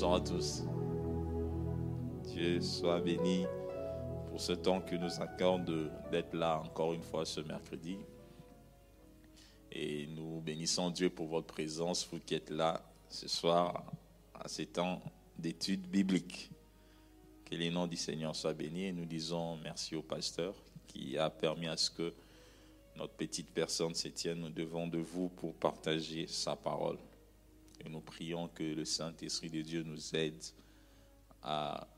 Bonsoir à tous. Dieu soit béni pour ce temps que nous accorde d'être là encore une fois ce mercredi. Et nous bénissons Dieu pour votre présence, vous qui êtes là ce soir à ces temps d'études bibliques. Que les noms du Seigneur soient bénis et nous disons merci au pasteur qui a permis à ce que notre petite personne se tienne devant de vous pour partager sa parole. Nous prions que le Saint-Esprit de Dieu nous aide à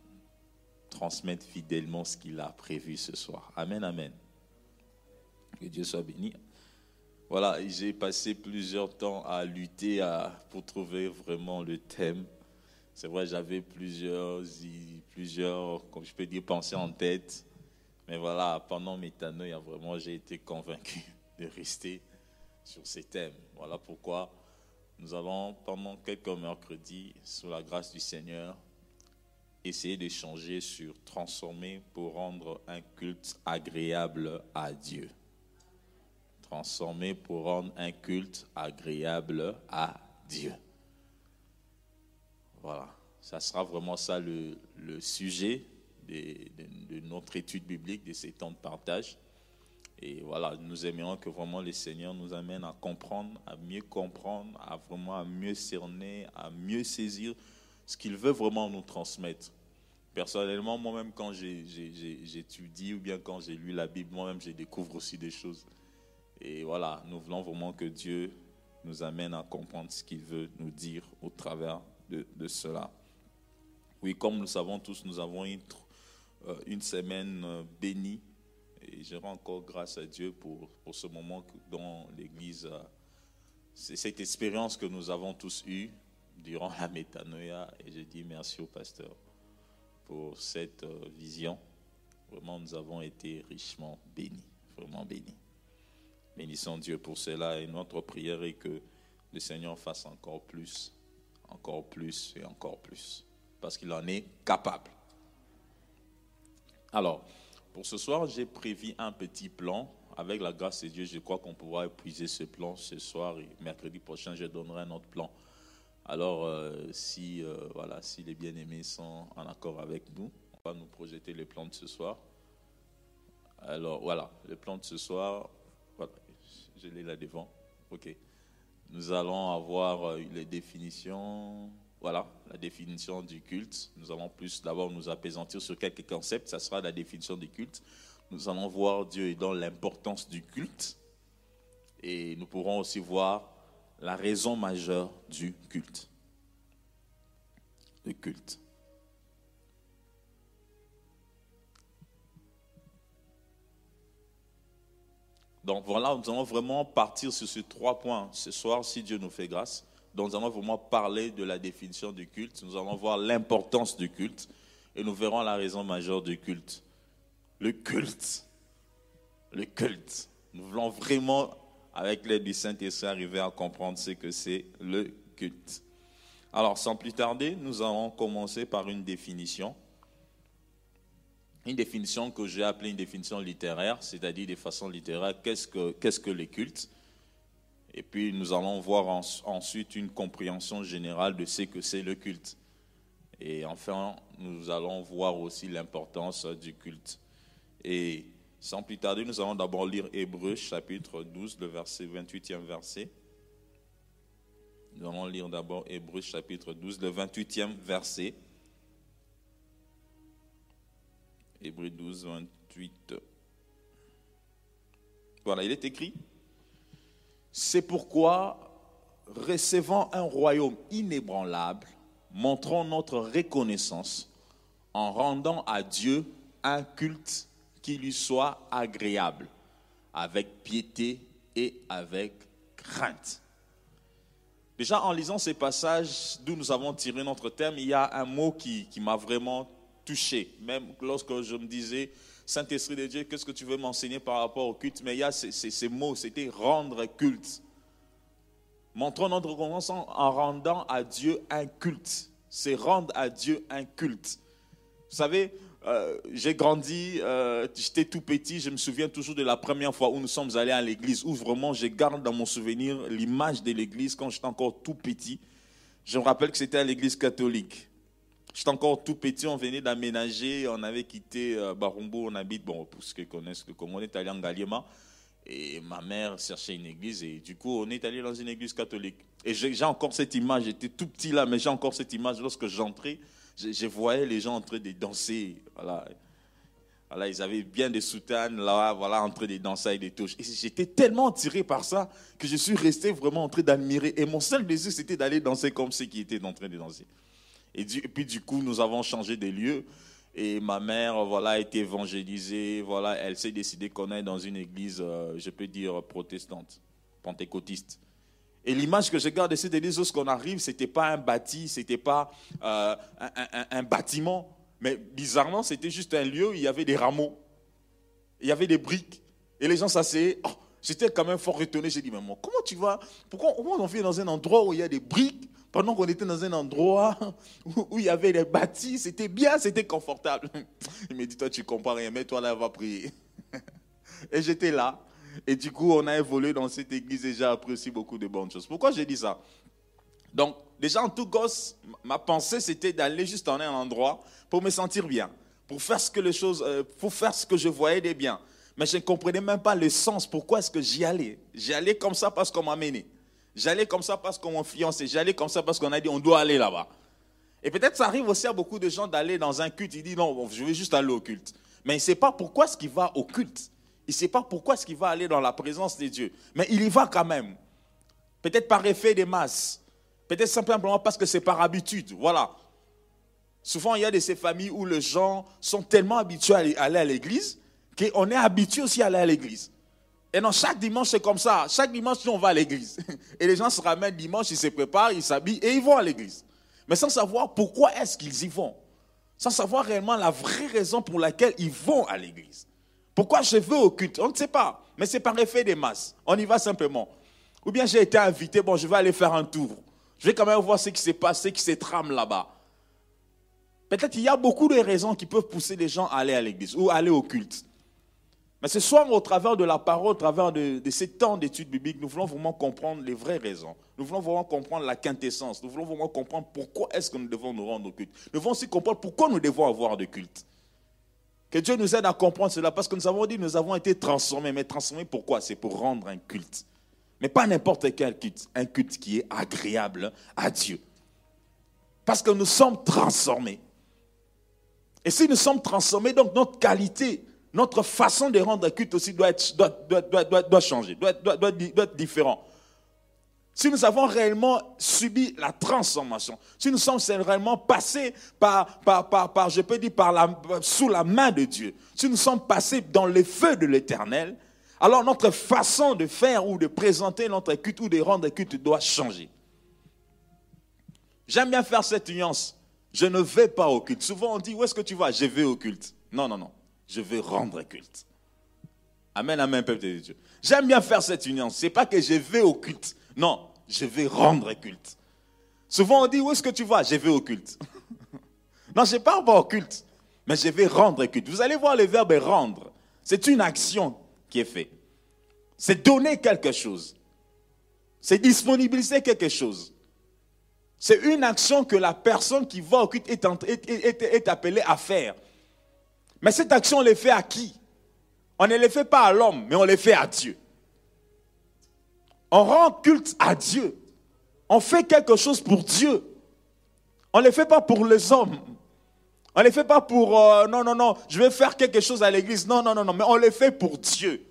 transmettre fidèlement ce qu'il a prévu ce soir. Amen, amen. Que Dieu soit béni. Voilà, j'ai passé plusieurs temps à lutter pour trouver vraiment le thème. C'est vrai, j'avais plusieurs, plusieurs, comme je peux dire, pensées en tête. Mais voilà, pendant mes a vraiment, j'ai été convaincu de rester sur ces thèmes. Voilà pourquoi nous allons, pendant quelques mercredis, sous la grâce du Seigneur, essayer d'échanger sur transformer pour rendre un culte agréable à Dieu. Transformer pour rendre un culte agréable à Dieu. Voilà, ça sera vraiment ça le, sujet de, de, notre étude biblique, de ces temps de partage. Et voilà, nous aimerions que vraiment le Seigneur nous amène à comprendre, à mieux comprendre, à vraiment à mieux cerner, à mieux saisir ce qu'il veut vraiment nous transmettre. Personnellement, moi-même, quand j'étudie ou bien quand j'ai lu la Bible, moi-même, je découvre aussi des choses. Et voilà, nous voulons vraiment que Dieu nous amène à comprendre ce qu'il veut nous dire au travers de, cela. Oui, comme nous savons tous, nous avons une, euh, une semaine euh, bénie et je rends encore grâce à Dieu pour, pour ce moment dans l'Église, c'est cette expérience que nous avons tous eue durant la métanoïa. Et je dis merci au pasteur pour cette euh, vision. Vraiment, nous avons été richement bénis, vraiment bénis. Bénissons Dieu pour cela et notre prière est que le Seigneur fasse encore plus, encore plus et encore plus, parce qu'il en est capable. Alors, pour ce soir, j'ai prévu un petit plan. Avec la grâce de Dieu, je crois qu'on pourra épuiser ce plan ce soir et mercredi prochain, je donnerai un autre plan. Alors, euh, si, euh, voilà, si les bien-aimés sont en accord avec nous, on va nous projeter le plan de ce soir. Alors, voilà, le plan de ce soir, voilà, je l'ai là devant. OK. Nous allons avoir euh, les définitions voilà la définition du culte. Nous allons plus d'abord nous apaisantir sur quelques concepts. Ça sera la définition du culte. Nous allons voir Dieu dans l'importance du culte. Et nous pourrons aussi voir la raison majeure du culte. Le culte. Donc voilà, nous allons vraiment partir sur ces trois points ce soir, si Dieu nous fait grâce. Donc nous allons vraiment parler de la définition du culte. Nous allons voir l'importance du culte et nous verrons la raison majeure du culte. Le culte. Le culte. Nous voulons vraiment, avec l'aide du Saint-Esprit, arriver à comprendre ce que c'est le culte. Alors, sans plus tarder, nous allons commencer par une définition. Une définition que j'ai appelée une définition littéraire, c'est-à-dire de façon littéraire, qu'est-ce que, qu'est-ce que le culte? Et puis nous allons voir ensuite une compréhension générale de ce que c'est le culte. Et enfin, nous allons voir aussi l'importance du culte. Et sans plus tarder, nous allons d'abord lire Hébreu chapitre 12, le verset 28e verset. Nous allons lire d'abord Hébreu chapitre 12, le 28e verset. Hébreu 12, 28. Voilà, il est écrit. C'est pourquoi, recevant un royaume inébranlable, montrons notre reconnaissance en rendant à Dieu un culte qui lui soit agréable, avec piété et avec crainte. Déjà, en lisant ces passages d'où nous avons tiré notre thème, il y a un mot qui, qui m'a vraiment touché. Même lorsque je me disais, Saint-Esprit de Dieu, qu'est-ce que tu veux m'enseigner par rapport au culte? Mais il y a ces, mots, c'était rendre culte. Montrons notre reconnaissance en rendant à Dieu un culte. C'est rendre à Dieu un culte. Vous savez, euh, j'ai grandi, euh, j'étais tout petit, je me souviens toujours de la première fois où nous sommes allés à l'église, où vraiment je garde dans mon souvenir l'image de l'église quand j'étais encore tout petit. Je me rappelle que c'était à l'église catholique. J'étais encore tout petit, on venait d'aménager, on avait quitté euh, Barumbo, on habite, bon, pour ceux qui connaissent le Congo, on est allé en Galiema. Et ma mère cherchait une église et du coup, on est allé dans une église catholique. Et j'ai encore cette image, j'étais tout petit là, mais j'ai encore cette image. Lorsque j'entrais, je, voyais les gens en train de danser. Voilà. voilà ils avaient bien des soutanes là, voilà, en train de danser avec des touches. Et j'étais tellement attiré par ça que je suis resté vraiment en train d'admirer. Et mon seul désir, c'était d'aller danser comme ceux qui étaient en train de danser. Et, puis du coup, nous avons changé de lieu. Et ma mère, voilà, a été évangélisée. Voilà, elle s'est décidée qu'on aille dans une église, euh, je peux dire, protestante, pentecôtiste. Et l'image que je garde de cette église, lorsqu'on arrive, ce n'était pas un bâti, ce n'était pas euh, un, bâtiment, mais bizarrement, c'était juste un lieu où il y avait des rameaux, il y avait des briques, et les gens s'asseyaient. Oh, J'étais quand même fort étonné. J'ai dit, moi, comment tu vas? Pourquoi on vient dans un endroit où il y a des briques? Pendant qu'on était dans un endroit où, il y avait des bâtis, c'était bien, c'était confortable. Il me dit, toi, tu comprends rien, mais toi, là, va prier. Et j'étais là. Et du coup, on a évolué dans cette église et j'ai appris aussi beaucoup de bonnes choses. Pourquoi j'ai dit ça? Donc, déjà, en tout gosse, ma pensée, c'était d'aller juste en un endroit pour me sentir bien, pour faire ce que, les choses, euh, pour faire ce que je voyais de bien. Mais je ne comprenais même pas le sens. Pourquoi est-ce que j'y allais? J'y allais comme ça parce qu'on m'a mené. J'allais comme ça parce qu'on m'a fiancé. J'allais comme ça parce qu'on a dit on doit aller là-bas. Et peut-être ça arrive aussi à beaucoup de gens d'aller dans un culte. Ils disent non, je vais juste aller au culte. Mais il ne sait pas pourquoi est-ce qu'il va au culte. Il ne sait pas pourquoi est-ce qu'il va aller dans la présence de Dieu. Mais il y va quand même. Peut-être par effet des masses. Peut-être simplement parce que c'est par habitude. Voilà. Souvent, il y a de ces familles où les gens sont tellement habitués à aller à l'église qu'on est habitué aussi à aller à l'église. Et non, chaque dimanche, c'est comme ça. Chaque dimanche, on va à l'église. Et les gens se ramènent dimanche, ils se préparent, ils s'habillent et ils vont à l'église. Mais sans savoir pourquoi est-ce qu'ils y vont. Sans savoir réellement la vraie raison pour laquelle ils vont à l'église. Pourquoi je veux au culte? On ne sait pas. Mais c'est par effet des masses. On y va simplement. Ou bien j'ai été invité, bon, je vais aller faire un tour. Je vais quand même voir ce qui s'est passé, ce qui se trame là-bas. Peut-être qu'il y a beaucoup de raisons qui peuvent pousser les gens à aller à l'église ou aller au culte. Mais ce soir, au travers de la parole, au travers de, ces temps d'études bibliques, nous voulons vraiment comprendre les vraies raisons. Nous voulons vraiment comprendre la quintessence. Nous voulons vraiment comprendre pourquoi est-ce que nous devons nous rendre au culte. Nous voulons aussi comprendre pourquoi nous devons avoir de culte. Que Dieu nous aide à comprendre cela, parce que nous avons dit nous avons été transformés. Mais transformés pourquoi C'est pour rendre un culte. Mais pas n'importe quel culte. Un culte qui est agréable à Dieu. Parce que nous sommes transformés. Et si nous sommes transformés, donc notre qualité notre façon de rendre culte aussi doit, doit, doit, doit, changer, doit, être différent. Si nous avons réellement subi la transformation, si nous sommes réellement passés par, par, par, par je peux dire, par la, sous la main de Dieu, si nous sommes passés dans les feux de l'éternel, alors notre façon de faire ou de présenter notre culte ou de rendre culte doit changer. J'aime bien faire cette nuance. Je ne vais pas au culte. Souvent on dit, où est-ce que tu vas? Je vais au culte. Non, non, non je veux rendre culte. Amen, amen, peuple de Dieu. J'aime bien faire cette union. Ce n'est pas que je vais au culte. Non, je vais rendre culte. Souvent on dit, où est-ce que tu vas? Je vais au culte. non, je ne pars pas au culte, mais je vais rendre culte. Vous allez voir le verbe rendre. C'est une action qui est faite. C'est donner quelque chose. C'est disponibiliser quelque chose. C'est une action que la personne qui va au culte est, appelée à faire. Mais cette action, on les fait à qui? On ne les fait pas à l'homme, mais on les fait à Dieu. On rend culte à Dieu. On fait quelque chose pour Dieu. On ne les fait pas pour les hommes. On ne les fait pas pour, euh, non, non, non, je vais faire quelque chose à l'église. Non, non, non, non, mais on les fait pour Dieu.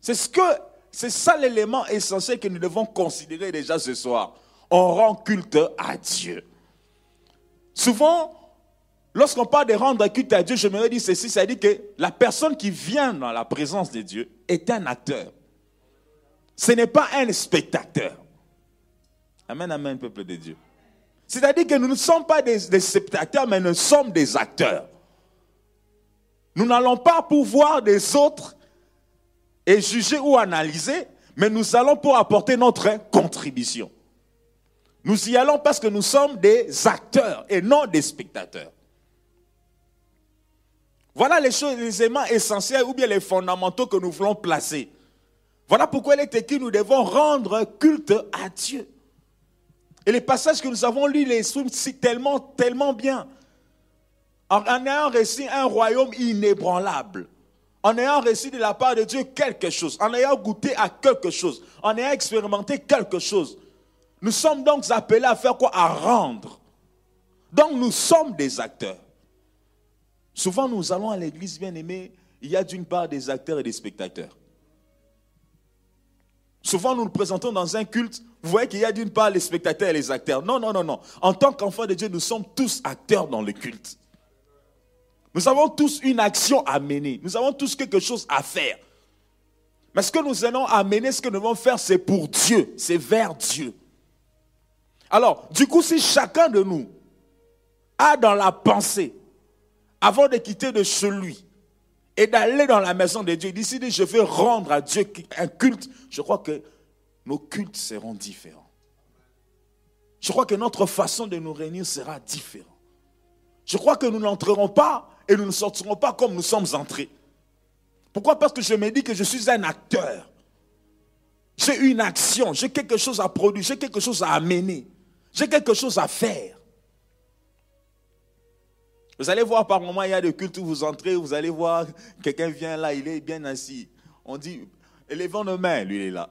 C'est ce que, c'est ça l'élément essentiel que nous devons considérer déjà ce soir. On rend culte à Dieu. Souvent, Lorsqu'on parle de rendre culte à Dieu, je me dis ceci, ça dit que la personne qui vient dans la présence de Dieu est un acteur. Ce n'est pas un spectateur. Amen, amen, peuple de Dieu. C'est-à-dire que nous ne sommes pas des, des, spectateurs, mais nous sommes des acteurs. Nous n'allons pas pour voir des autres et juger ou analyser, mais nous allons pour apporter notre contribution. Nous y allons parce que nous sommes des acteurs et non des spectateurs. Voilà les choses, les éléments essentiels ou bien les fondamentaux que nous voulons placer. Voilà pourquoi il est écrit nous devons rendre culte à Dieu. Et les passages que nous avons lus les expriment tellement, tellement bien. En, ayant réussi un royaume inébranlable, en ayant reçu de la part de Dieu quelque chose, en ayant goûté à quelque chose, en ayant expérimenté quelque chose. Nous sommes donc appelés à faire quoi? À rendre. Donc nous sommes des acteurs. Souvent nous allons à l'église bien aimée, il y a d'une part des acteurs et des spectateurs. Souvent nous nous présentons dans un culte, vous voyez qu'il y a d'une part les spectateurs et les acteurs. Non, non, non, non. En tant qu'enfants de Dieu, nous sommes tous acteurs dans le culte. Nous avons tous une action à mener. Nous avons tous quelque chose à faire. Mais ce que nous allons amener, ce que nous devons faire, c'est pour Dieu. C'est vers Dieu. Alors, du coup, si chacun de nous a dans la pensée, avant de quitter de celui et d'aller dans la maison de Dieu, d'ici je vais rendre à Dieu un culte, je crois que nos cultes seront différents. Je crois que notre façon de nous réunir sera différente. Je crois que nous n'entrerons pas et nous ne sortirons pas comme nous sommes entrés. Pourquoi? Parce que je me dis que je suis un acteur. J'ai une action, j'ai quelque chose à produire, j'ai quelque chose à amener, j'ai quelque chose à faire. Vous allez voir par moment, il y a des cultes où vous entrez, vous allez voir, quelqu'un vient là, il est bien assis. On dit, élevons nos mains, lui il est là.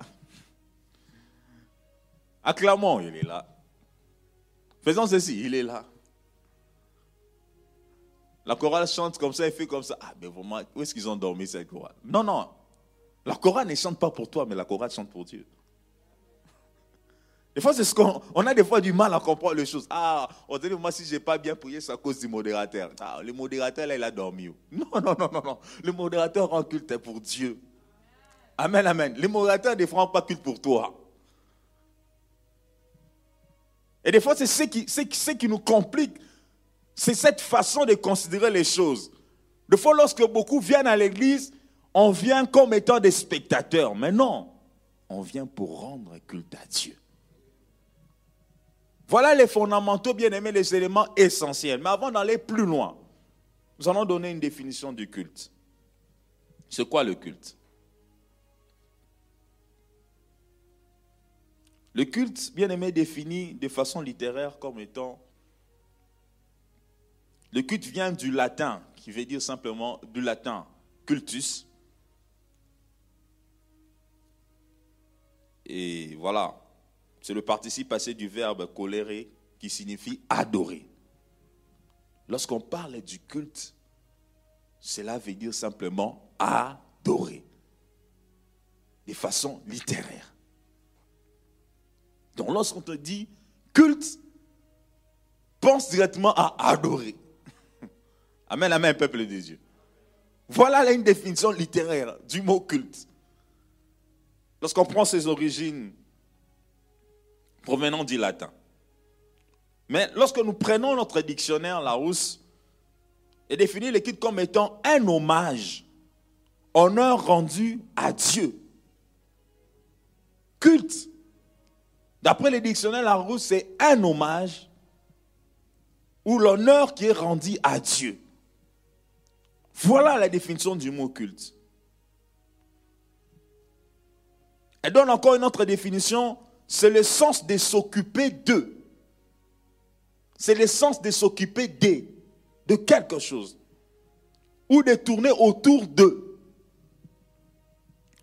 Acclamons, il est là. Faisons ceci, il est là. La chorale chante comme ça, elle fait comme ça. Ah, mais vraiment, où est-ce qu'ils ont dormi cette chorale? Non, non. La chorale ne chante pas pour toi, mais la chorale chante pour Dieu. Des fois, c'est ce qu'on on a des fois du mal à comprendre les choses. Ah, on dit, moi, si je n'ai pas bien prié, c'est à cause du modérateur. Ah, le modérateur, là, il a dormi. Non, non, non, non, non. Le modérateur rend culte pour Dieu. Amen, amen. Le modérateur ne fera pas culte pour toi. Et des fois, c'est ce qui, ce qui nous complique c'est cette façon de considérer les choses. Des fois, lorsque beaucoup viennent à l'église, on vient comme étant des spectateurs. Mais non, on vient pour rendre culte à Dieu. Voilà les fondamentaux, bien aimés, les éléments essentiels. Mais avant d'aller plus loin, nous allons donner une définition du culte. C'est quoi le culte? Le culte, bien aimé, défini de façon littéraire comme étant le culte vient du latin, qui veut dire simplement du latin cultus. Et voilà, c'est le participe passé du verbe colérer qui signifie adorer. Lorsqu'on parle du culte, cela veut dire simplement adorer, de façon littéraire. Donc lorsqu'on te dit culte, pense directement à adorer. Amen, amen, peuple de Dieu. Voilà une définition littéraire du mot culte. Lorsqu'on prend ses origines provenant du latin. Mais lorsque nous prenons notre dictionnaire Larousse et définit le comme étant un hommage, honneur rendu à Dieu. Culte, d'après le dictionnaire Larousse, c'est un hommage ou l'honneur qui est rendu à Dieu. Voilà la définition du mot culte. Elle donne encore une autre définition, c'est le sens de s'occuper de. C'est le sens de s'occuper de, de quelque chose. Ou de tourner autour de.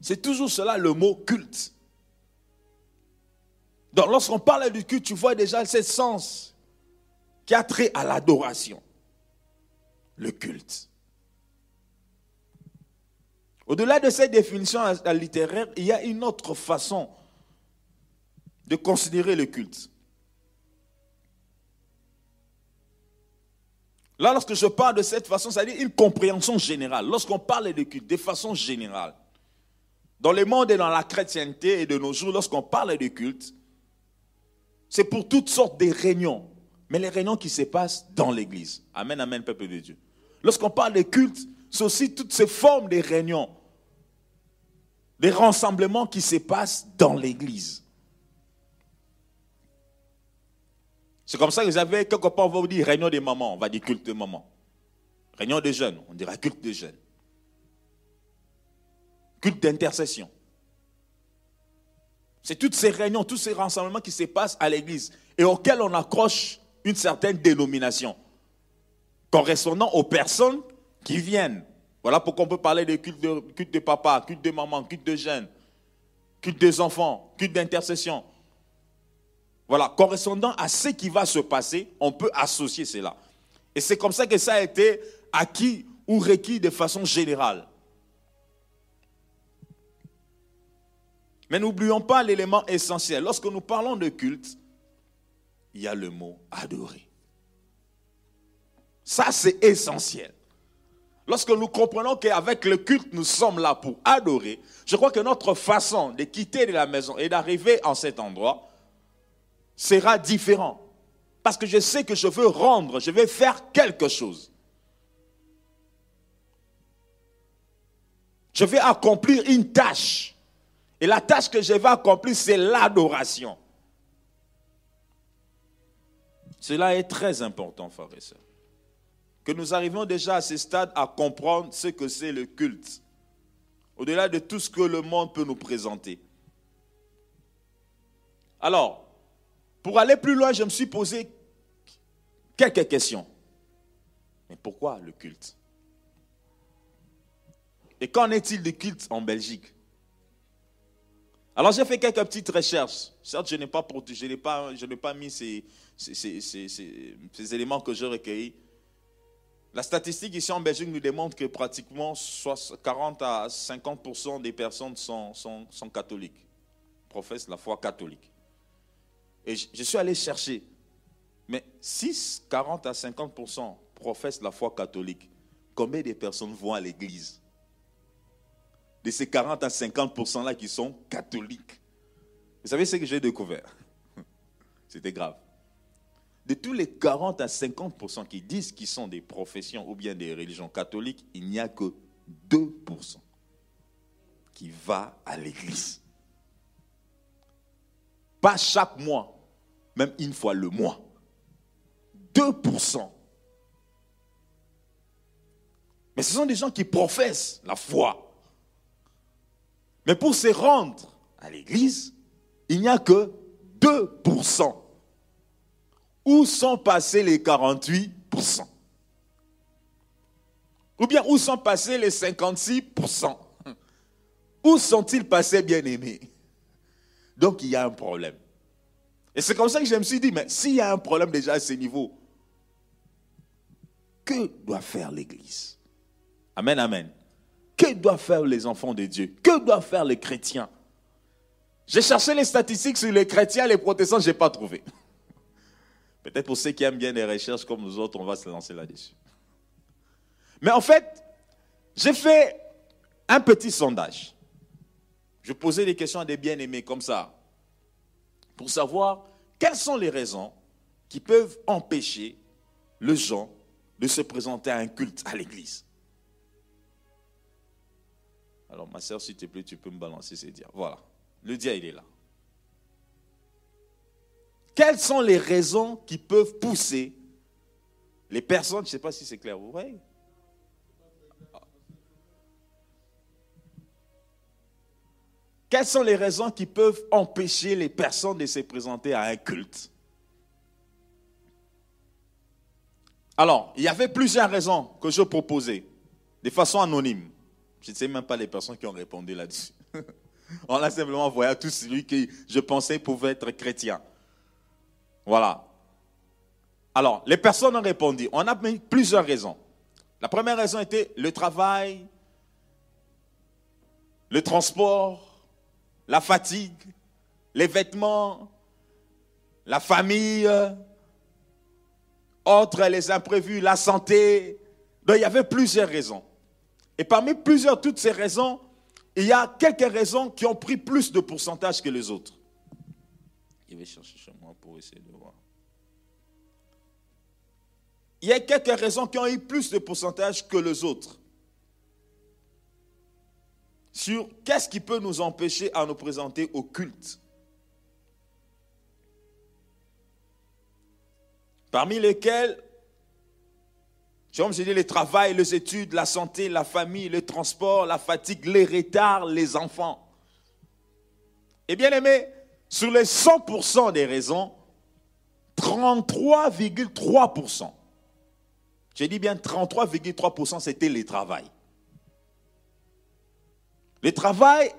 C'est toujours cela le mot culte. Donc lorsqu'on parle du culte, tu vois déjà ce sens qui a trait à l'adoration. Le culte. Au-delà de cette définition littéraire, il y a une autre façon de considérer le culte. Là, lorsque je parle de cette façon, ça veut dire une compréhension générale. Lorsqu'on parle de culte de façon générale, dans le monde et dans la chrétienté et de nos jours, lorsqu'on parle de culte, c'est pour toutes sortes de réunions, mais les réunions qui se passent dans l'église. Amen, amen, peuple de Dieu. Lorsqu'on parle de culte, c'est aussi toutes ces formes de réunions les rassemblements qui se passent dans l'église. C'est comme ça vous avez, quelque part, on va vous dire réunion des mamans, on va dire culte de mamans. Réunion des jeunes, on dira culte des jeunes. Culte d'intercession. C'est toutes ces réunions, tous ces rassemblements qui se passent à l'église et auxquels on accroche une certaine dénomination correspondant aux personnes qui viennent. Voilà pourquoi on peut parler de culte de, culte de papa, culte de maman, culte de jeunes, culte des enfants, culte d'intercession. Voilà, correspondant à ce qui va se passer, on peut associer cela. Et c'est comme ça que ça a été acquis ou requis de façon générale. Mais n'oublions pas l'élément essentiel. Lorsque nous parlons de culte, il y a le mot adorer. Ça, c'est essentiel. Lorsque nous comprenons qu'avec le culte, nous sommes là pour adorer, je crois que notre façon de quitter la maison et d'arriver en cet endroit sera différent. Parce que je sais que je veux rendre, je vais faire quelque chose. Je vais accomplir une tâche. Et la tâche que je vais accomplir, c'est l'adoration. Cela est très important, frères et sœurs. Que nous arrivions déjà à ce stade à comprendre ce que c'est le culte. Au-delà de tout ce que le monde peut nous présenter. Alors, pour aller plus loin, je me suis posé quelques questions. Mais pourquoi le culte? Et qu'en est-il du culte en Belgique? Alors j'ai fait quelques petites recherches. Certes, je n'ai pas, je pas, je n'ai pas mis ces, ces, éléments que j'ai recueillis. La statistique ici en Belgique nous démontre que pratiquement 40 à 50% des personnes sont, catholiques, professent la foi catholique. Et je suis allé chercher. Mais 6, 40 à 50% professent la foi catholique. Combien de personnes vont à l'église? De ces 40 à 50% là qui sont catholiques. Vous savez ce que j'ai découvert? C'était grave. De tous les 40 à 50% qui disent qu'ils sont des professions ou bien des religions catholiques, il n'y a que 2% qui va à l'église. Pas chaque mois, même une fois le mois. 2%. Mais ce sont des gens qui professent la foi. Mais pour se rendre à l'église, il n'y a que 2%. Où sont passés les 48% Ou bien où sont passés les 56% Où sont-ils passés, bien aimés Donc il y a un problème. Et c'est comme ça que je me suis dit, mais s'il y a un problème déjà à ce niveau, que doit faire l'Église? Amen, amen. Que doivent faire les enfants de Dieu? Que doivent faire les chrétiens? J'ai cherché les statistiques sur les chrétiens les protestants, je n'ai pas trouvé. Peut-être pour ceux qui aiment bien les recherches comme nous autres, on va se lancer là-dessus. Mais en fait, j'ai fait un petit sondage. Je posais des questions à des bien-aimés comme ça pour savoir quelles sont les raisons qui peuvent empêcher le gens de se présenter à un culte à l'église? Alors, ma soeur, s'il te plaît, tu peux me balancer ces dias. Voilà. Le dia, il est là. Quelles sont les raisons qui peuvent pousser les personnes, je ne sais pas si c'est clair, vous voyez? Quelles sont les raisons qui peuvent empêcher les personnes de se présenter à un culte? Alors, il y avait plusieurs raisons que je proposais, de façon anonyme. Je ne sais même pas les personnes qui ont répondu là-dessus. On a simplement envoyé à tout celui qui, je pensais, pouvait être chrétien. Voilà. Alors, les personnes ont répondu. On a mis plusieurs raisons. La première raison était le travail, le transport, la fatigue, les vêtements, la famille, autres les imprévus, la santé. Donc il y avait plusieurs raisons. Et parmi plusieurs, toutes ces raisons, il y a quelques raisons qui ont pris plus de pourcentage que les autres. Je vais chercher chez moi pour essayer de voir. Il y a quelques raisons qui ont eu plus de pourcentage que les autres sur qu'est-ce qui peut nous empêcher à nous présenter au culte. Parmi lesquels, comme je dis, le travail, les études, la santé, la famille, le transport, la fatigue, les retards, les enfants. Et bien aimé, sur les 100% des raisons, 33,3%. J'ai dit bien 33,3% c'était le travail. Le travail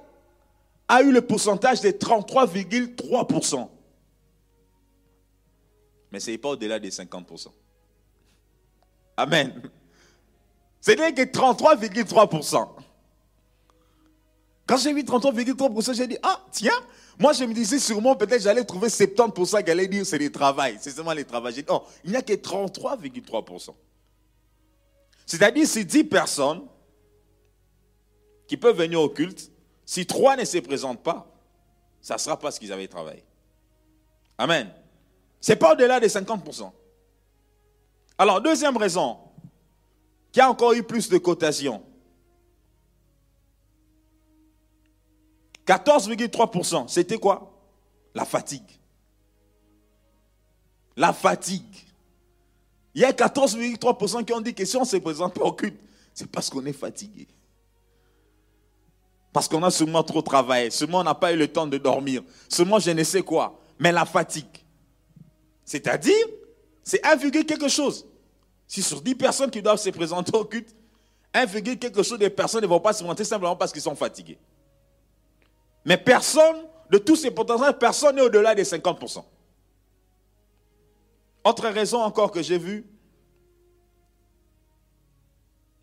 a eu le pourcentage de 33,3%. Mais ce n'est pas au-delà des 50%. Amen. C'est-à-dire que 33,3%. Quand j'ai vu 33,3%, j'ai dit, ah, tiens, moi je me disais sûrement, peut-être j'allais trouver 70% qui allait dire c'est le travail, c'est seulement le travail. Dit, non, il n'y a que 33,3%. C'est-à-dire, si 10 personnes qui peuvent venir au culte, si 3 ne se présentent pas, ça sera pas ce qu'ils avaient travaillé. Amen. Ce n'est pas au-delà des 50%. Alors, deuxième raison, qui a encore eu plus de cotation. 14,3%, c'était quoi? La fatigue. La fatigue. Il y a 14,3% qui ont dit que si on ne se présente pas au culte, c'est parce qu'on est fatigué. Parce qu'on a seulement trop travaillé, seulement on n'a pas eu le temps de dormir, seulement je ne sais quoi. Mais la fatigue. C'est-à-dire, c'est 1, quelque chose. Si sur 10 personnes qui doivent se présenter au culte, 1, quelque chose de personnes ne vont pas se présenter simplement parce qu'ils sont fatigués. Mais personne, de tous ces potentiels, personne n'est au-delà des 50%. Autre raison encore que j'ai vue,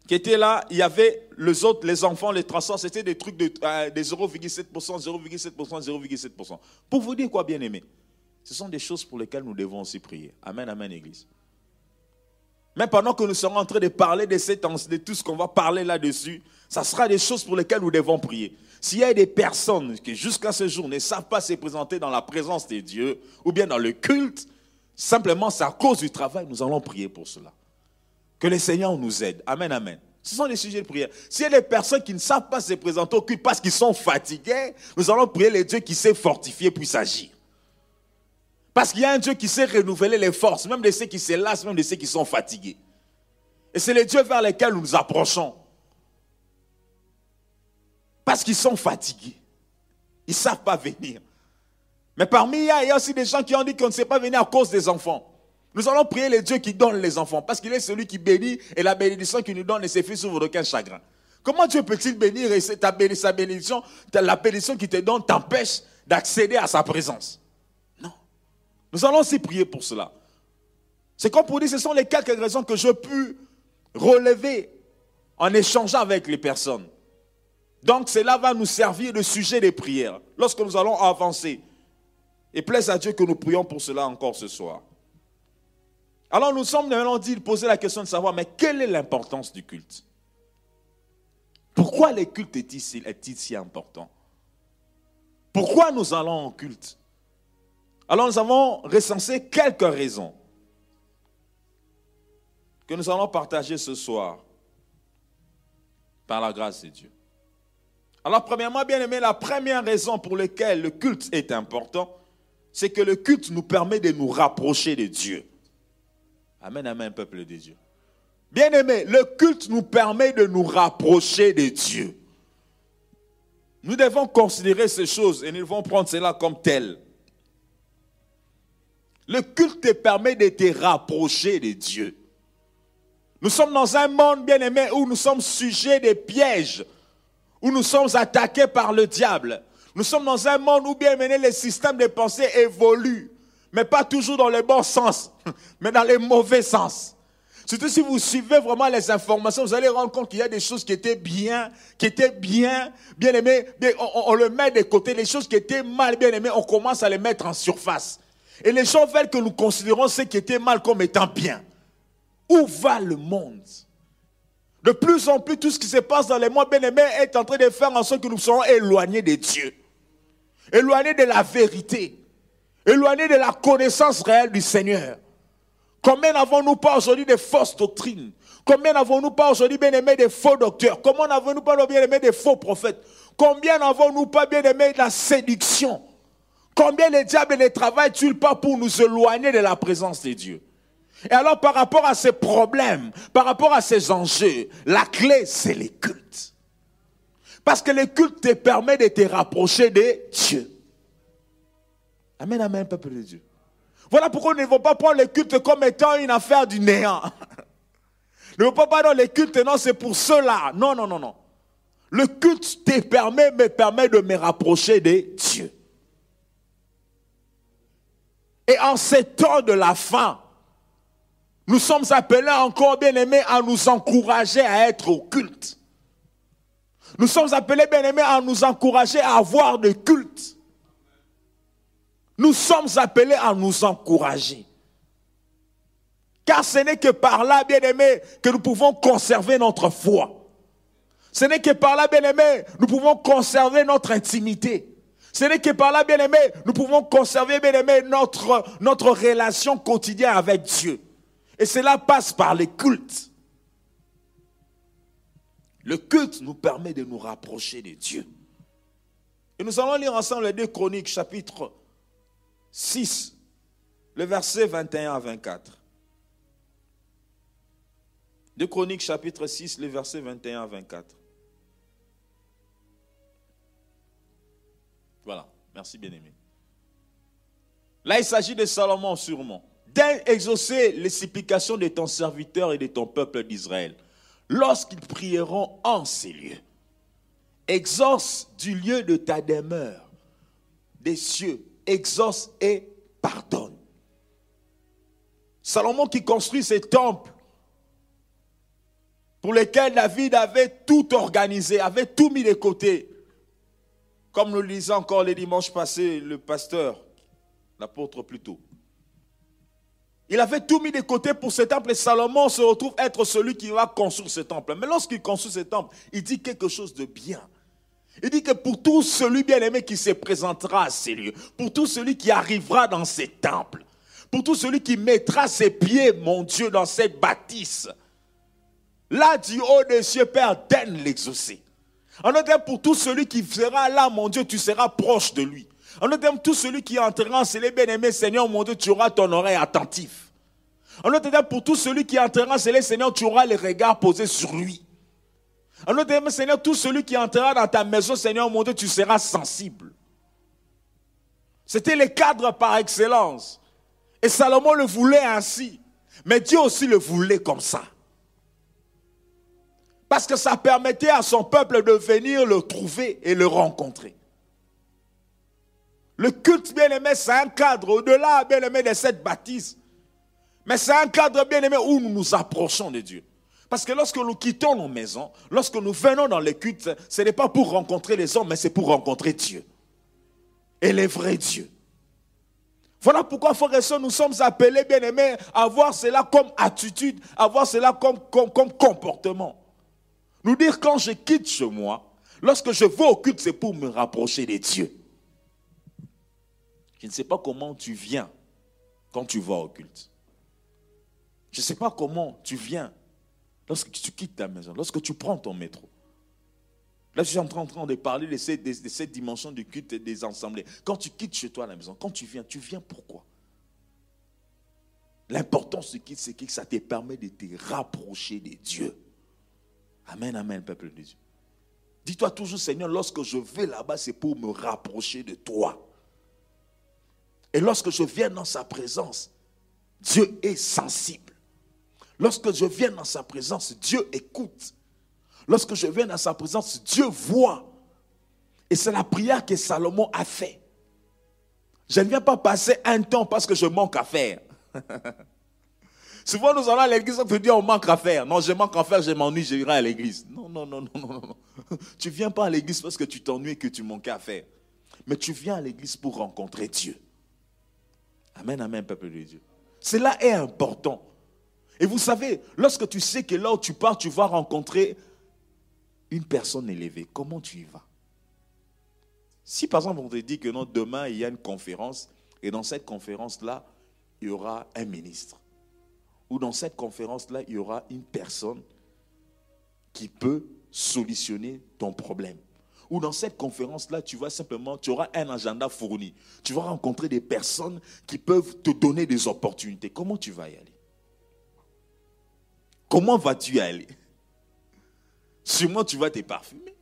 qui était là, il y avait les autres, les enfants, les transports, c'était des trucs de euh, des 0,7%, 0,7%, 0,7%. Pour vous dire quoi, bien aimé Ce sont des choses pour lesquelles nous devons aussi prier. Amen, amen, Église. Mais pendant que nous serons en train de parler de tout ce qu'on va parler là-dessus, ça sera des choses pour lesquelles nous devons prier. S'il y a des personnes qui jusqu'à ce jour ne savent pas se présenter dans la présence de Dieu ou bien dans le culte, simplement c'est à cause du travail, nous allons prier pour cela. Que le Seigneur nous aide. Amen, amen. Ce sont des sujets de prière. S'il y a des personnes qui ne savent pas se présenter au culte parce qu'ils sont fatigués, nous allons prier le Dieu qui sait fortifier puis s'agir. Parce qu'il y a un Dieu qui sait renouveler les forces, même de ceux qui se lassent, même de ceux qui sont fatigués. Et c'est le Dieu vers lequel nous nous approchons. Parce qu'ils sont fatigués. Ils ne savent pas venir. Mais parmi eux, il y a aussi des gens qui ont dit qu'on ne sait pas venir à cause des enfants. Nous allons prier le Dieu qui donne les enfants, parce qu'il est celui qui bénit, et la bénédiction qu'il nous donne ne se fait sur aucun chagrin. Comment Dieu peut-il bénir et ta sa bénédiction, la bénédiction qui te donne t'empêche d'accéder à sa présence? Non. Nous allons aussi prier pour cela. C'est comme pour dire, ce sont les quelques raisons que je peux relever en échangeant avec les personnes. Donc cela va nous servir de sujet des prières lorsque nous allons avancer. Et plaise à Dieu que nous prions pour cela encore ce soir. Alors nous sommes maintenant dit poser la question de savoir, mais quelle est l'importance du culte? Pourquoi le culte est-il si important? Pourquoi nous allons en culte? Alors nous avons recensé quelques raisons que nous allons partager ce soir par la grâce de Dieu. Alors premièrement, bien aimé, la première raison pour laquelle le culte est important, c'est que le culte nous permet de nous rapprocher de Dieu. Amen, amen, peuple de Dieu. Bien aimé, le culte nous permet de nous rapprocher de Dieu. Nous devons considérer ces choses et nous devons prendre cela comme tel. Le culte te permet de te rapprocher de Dieu. Nous sommes dans un monde, bien aimé, où nous sommes sujets des pièges, où nous sommes attaqués par le diable. Nous sommes dans un monde où, bien aimé, les systèmes de pensée évoluent mais pas toujours dans le bon sens, mais dans le mauvais sens. Surtout si vous suivez vraiment les informations, vous allez rendre compte qu'il y a des choses qui étaient bien, qui étaient bien, bien aimées, on, le met de côté. Les choses qui étaient mal, bien aimées, on commence à les mettre en surface. Et les gens veulent que nous considérons ce qui était mal comme étant bien. Où va le monde? De plus en plus, tout ce qui se passe dans les mondes, bien aimés, est en train de faire en sorte que nous serons éloignés de Dieu. Éloignés de la vérité éloignés de la connaissance réelle du Seigneur. Combien n'avons-nous pas aujourd'hui de fausses doctrines? Combien n'avons-nous pas aujourd'hui bien aimé des faux docteurs? Combien n'avons-nous pas bien aimé des faux prophètes? Combien n'avons-nous pas bien aimé de la séduction? Combien le diable ne travaille-t-il pas pour nous éloigner de la présence de Dieu? Et alors par rapport à ces problèmes, par rapport à ces enjeux, la clé c'est les cultes. Parce que les cultes te permettent de te rapprocher de Dieu. Amen, amen, peuple de Dieu. Voilà pourquoi nous ne devons pas prendre les cultes comme étant une affaire du néant. Ne pas dans les cultes, non, c'est pour cela. Non, non, non, non. Le culte te permet, me permet de me rapprocher de Dieu. Et en ces temps de la fin, nous sommes appelés encore, bien aimés, à nous encourager à être au culte. Nous sommes appelés, bien aimés, à nous encourager à avoir de culte. Nous sommes appelés à nous encourager. Car ce n'est que par là, bien aimés, que nous pouvons conserver notre foi. Ce n'est que par là, bien aimés, nous pouvons conserver notre intimité. Ce n'est que par là, bien aimés, nous pouvons conserver, bien aimés, notre, notre relation quotidienne avec Dieu. Et cela passe par les cultes. Le culte nous permet de nous rapprocher de Dieu. Et nous allons lire ensemble les deux chroniques, chapitre 6, le verset 21 à 24. Deux chroniques, chapitre 6, le verset 21 à 24. Voilà, merci bien-aimé. Là, il s'agit de Salomon sûrement, d'exaucer les supplications de ton serviteur et de ton peuple d'Israël, lorsqu'ils prieront en ces lieux. Exauce du lieu de ta demeure, des cieux, exauce et pardonne. Salomon qui construit ces temples pour lesquels David avait tout organisé, avait tout mis de côté, comme nous le disait encore les dimanches passés, le pasteur, l'apôtre plutôt. Il avait tout mis de côté pour ce temple et Salomon se retrouve être celui qui va construire ce temple. Mais lorsqu'il construit ce temple, il dit quelque chose de bien. Il dit que pour tout celui bien-aimé qui se présentera à ces lieux, pour tout celui qui arrivera dans ces temples, pour tout celui qui mettra ses pieds, mon Dieu, dans cette bâtisse, là du haut des cieux, Père, donne l'exaucer. En autre terme, pour tout celui qui sera là, mon Dieu, tu seras proche de lui. En autre terme, tout celui qui entrera en les bien-aimé, Seigneur, mon Dieu, tu auras ton oreille attentif. En autre pour tout celui qui entrera en les Seigneur, tu auras les regards posés sur lui. En autre terme, Seigneur, tout celui qui entrera dans ta maison, Seigneur, mon Dieu, tu seras sensible. C'était le cadre par excellence. Et Salomon le voulait ainsi. Mais Dieu aussi le voulait comme ça. Parce que ça permettait à son peuple de venir le trouver et le rencontrer. Le culte, bien aimé, c'est un cadre au-delà, bien aimé, de cette bâtisse. Mais c'est un cadre, bien aimé, où nous nous approchons de Dieu. Parce que lorsque nous quittons nos maisons, lorsque nous venons dans les cultes, ce n'est pas pour rencontrer les hommes, mais c'est pour rencontrer Dieu. Et les vrais dieux. Voilà pourquoi, frères et sœurs, nous sommes appelés, bien aimés, à avoir cela comme attitude, à avoir cela comme, comme, comme comportement. Nous dire quand je quitte chez moi, lorsque je vais au culte, c'est pour me rapprocher des dieux. Je ne sais pas comment tu viens quand tu vas au culte. Je ne sais pas comment tu viens lorsque tu quittes ta maison, lorsque tu prends ton métro. Là, je suis en train de parler de cette, de dimension du culte et des assemblées. Quand tu quittes chez toi la maison, quand tu viens, tu viens pourquoi? L'important, c'est que ça te permet de te rapprocher des dieux. Amen, amen, peuple de Dieu. Dis-toi toujours, Seigneur, lorsque je vais là-bas, c'est pour me rapprocher de toi. Et lorsque je viens dans sa présence, Dieu est sensible. Lorsque je viens dans sa présence, Dieu écoute. Lorsque je viens dans sa présence, Dieu voit. Et c'est la prière que Salomon a fait. Je ne viens pas passer un temps parce que je manque à faire. Souvent, nous allons à l'église, on te dit on manque à faire. Non, je manque à faire, je m'ennuie, je irai à l'église. Non, non, non, non, non, non. Tu viens pas à l'église parce que tu t'ennuies et que tu manques à faire. Mais tu viens à l'église pour rencontrer Dieu. Amen, amen, peuple de Dieu. Cela est important. Et vous savez, lorsque tu sais que là où tu pars, tu vas rencontrer une personne élevée, comment tu y vas? Si par exemple on te dit que non, demain il y a une conférence, et dans cette conférence-là, il y aura un ministre où dans cette conférence-là, il y aura une personne qui peut solutionner ton problème. Ou dans cette conférence-là, tu vas simplement, tu auras un agenda fourni. Tu vas rencontrer des personnes qui peuvent te donner des opportunités. Comment tu vas y aller? Comment vas-tu aller? Sûrement tu vas te parfumer.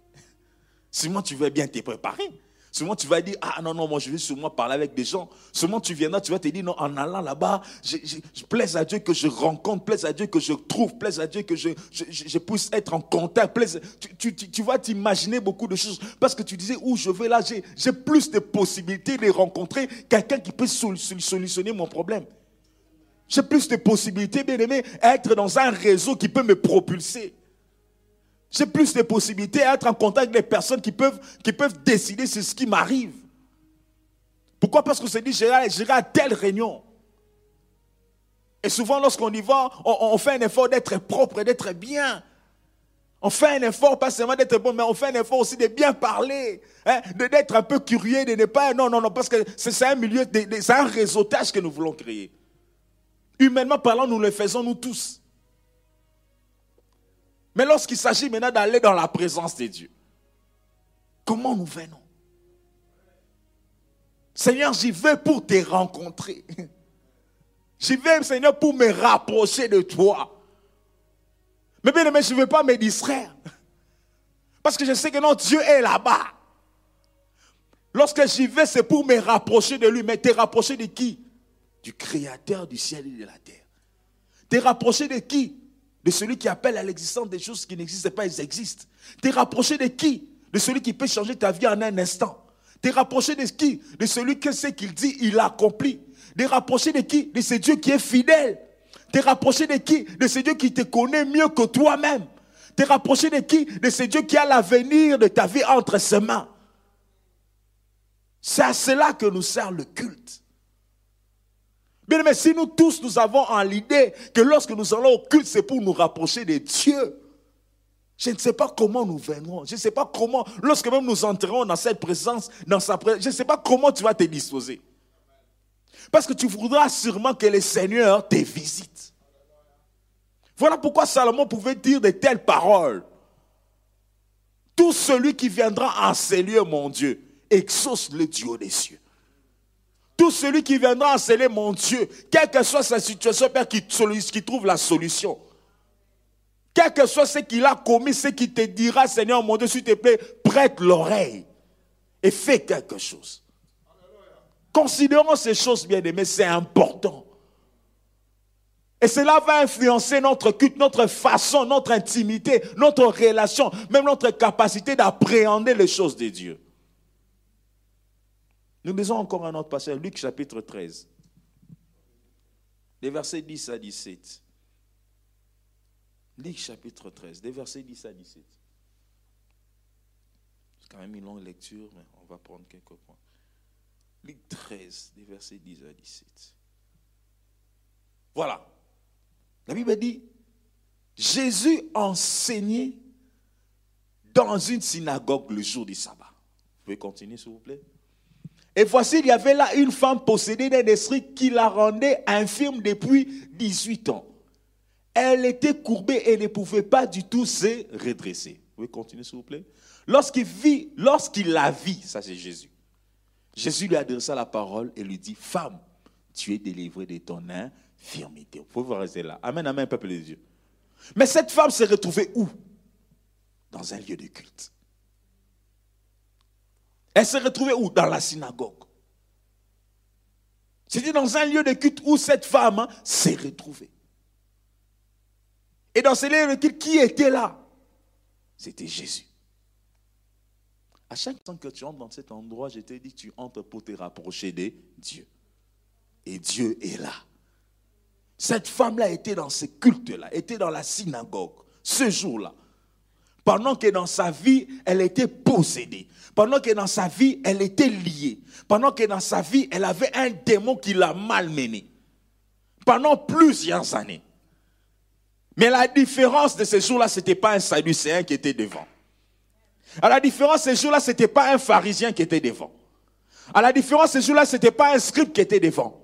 Sûrement tu vas bien te préparer. Souvent, tu vas dire, ah non, non, moi, je vais sûrement parler avec des gens. Souvent, tu viendras, tu vas te dire, non, en allant là-bas, je, je, plaise à Dieu que je rencontre, plaise à Dieu que je trouve, plaise à Dieu que je, je, puisse être en contact. Plaise, tu, tu, tu, vas t'imaginer beaucoup de choses parce que tu disais, où je vais là, j'ai plus de possibilités de rencontrer quelqu'un qui peut solutionner mon problème. J'ai plus de possibilités, bien aimé, à être dans un réseau qui peut me propulser. J'ai plus de possibilités à être en contact avec des personnes qui peuvent, qui peuvent décider sur ce qui m'arrive. Pourquoi? Parce qu'on se dit, j'irai à telle réunion. Et souvent, lorsqu'on y va, on, fait un effort d'être propre d'être bien. On fait un effort, pas seulement d'être bon, mais on fait un effort aussi de bien parler, hein, d'être un peu curieux, de ne pas. Non, non, non, parce que c'est un milieu, c'est un réseautage que nous voulons créer. Humainement parlant, nous le faisons nous tous. Mais lorsqu'il s'agit maintenant d'aller dans la présence de Dieu, comment nous venons? Seigneur, j'y vais pour te rencontrer. J'y vais, Seigneur, pour me rapprocher de toi. Mais bien aimé, je ne veux pas me distraire. Parce que je sais que non, Dieu est là-bas. Lorsque j'y vais, c'est pour me rapprocher de lui. Mais te rapprocher de qui? Du Créateur du ciel et de la terre. Te rapprocher de qui? De celui qui appelle à l'existence des choses qui n'existent pas, elles existent. T'es rapproché de qui? De celui qui peut changer ta vie en un instant. T'es rapproché de qui? De celui que c'est qu'il dit, il accomplit. T'es rapproché de qui? De ce Dieu qui est fidèle. T'es rapproché de qui? De ce Dieu qui te connaît mieux que toi-même. T'es rapproché de qui? De ce Dieu qui a l'avenir de ta vie entre ses mains. C'est à cela que nous sert le culte. Bien, mais si nous tous, nous avons en l'idée que lorsque nous allons au culte, c'est pour nous rapprocher de Dieu, je ne sais pas comment nous venons. Je ne sais pas comment, lorsque même nous entrons dans cette présence, dans sa présence, je ne sais pas comment tu vas te disposer. Parce que tu voudras sûrement que le Seigneur te visite. Voilà pourquoi Salomon pouvait dire de telles paroles. Tout celui qui viendra en ces lieux, mon Dieu, exauce le Dieu des cieux. Tout celui qui viendra enseigner mon Dieu, quelle que soit sa situation, Père, qui, qui trouve la solution. Quel que soit ce qu'il a commis, ce qui te dira, Seigneur mon Dieu, s'il te plaît, prête l'oreille et fais quelque chose. Considérons ces choses bien aimées, c'est important. Et cela va influencer notre culte, notre façon, notre intimité, notre relation, même notre capacité d'appréhender les choses de Dieu. Nous lisons encore un autre passage, Luc chapitre 13, des versets 10 à 17. Luc chapitre 13, des versets 10 à 17. C'est quand même une longue lecture, mais on va prendre quelques points. Luc 13, des versets 10 à 17. Voilà. La Bible dit, Jésus enseignait dans une synagogue le jour du sabbat. Vous pouvez continuer, s'il vous plaît? Et voici, il y avait là une femme possédée d'un esprit qui la rendait infirme depuis 18 ans. Elle était courbée et ne pouvait pas du tout se redresser. Vous pouvez continuer, s'il vous plaît Lorsqu'il vit, lorsqu'il la vit, ça c'est Jésus. Jésus lui adressa la parole et lui dit, femme, tu es délivrée de ton infirmité. Vous pouvez rester là. Amen, amen, peuple de Dieu. Mais cette femme s'est retrouvée où? Dans un lieu de culte. Elle s'est retrouvée où? Dans la synagogue. C'était dans un lieu de culte où cette femme hein, s'est retrouvée. Et dans ce lieu de culte, qui était là? C'était Jésus. À chaque fois que tu entres dans cet endroit, je t'ai dit, tu entres pour te rapprocher de Dieu. Et Dieu est là. Cette femme-là était dans ce culte-là, était dans la synagogue, ce jour-là. Pendant que dans sa vie, elle était possédée. Pendant que dans sa vie, elle était liée. Pendant que dans sa vie, elle avait un démon qui l'a malmenée. Pendant plusieurs années. Mais la différence de ce jour-là, ce n'était pas un Sadducéen qui était devant. À la différence de ce jour-là, ce n'était pas un pharisien qui était devant. À la différence de ce jour-là, ce n'était pas un scribe qui était devant.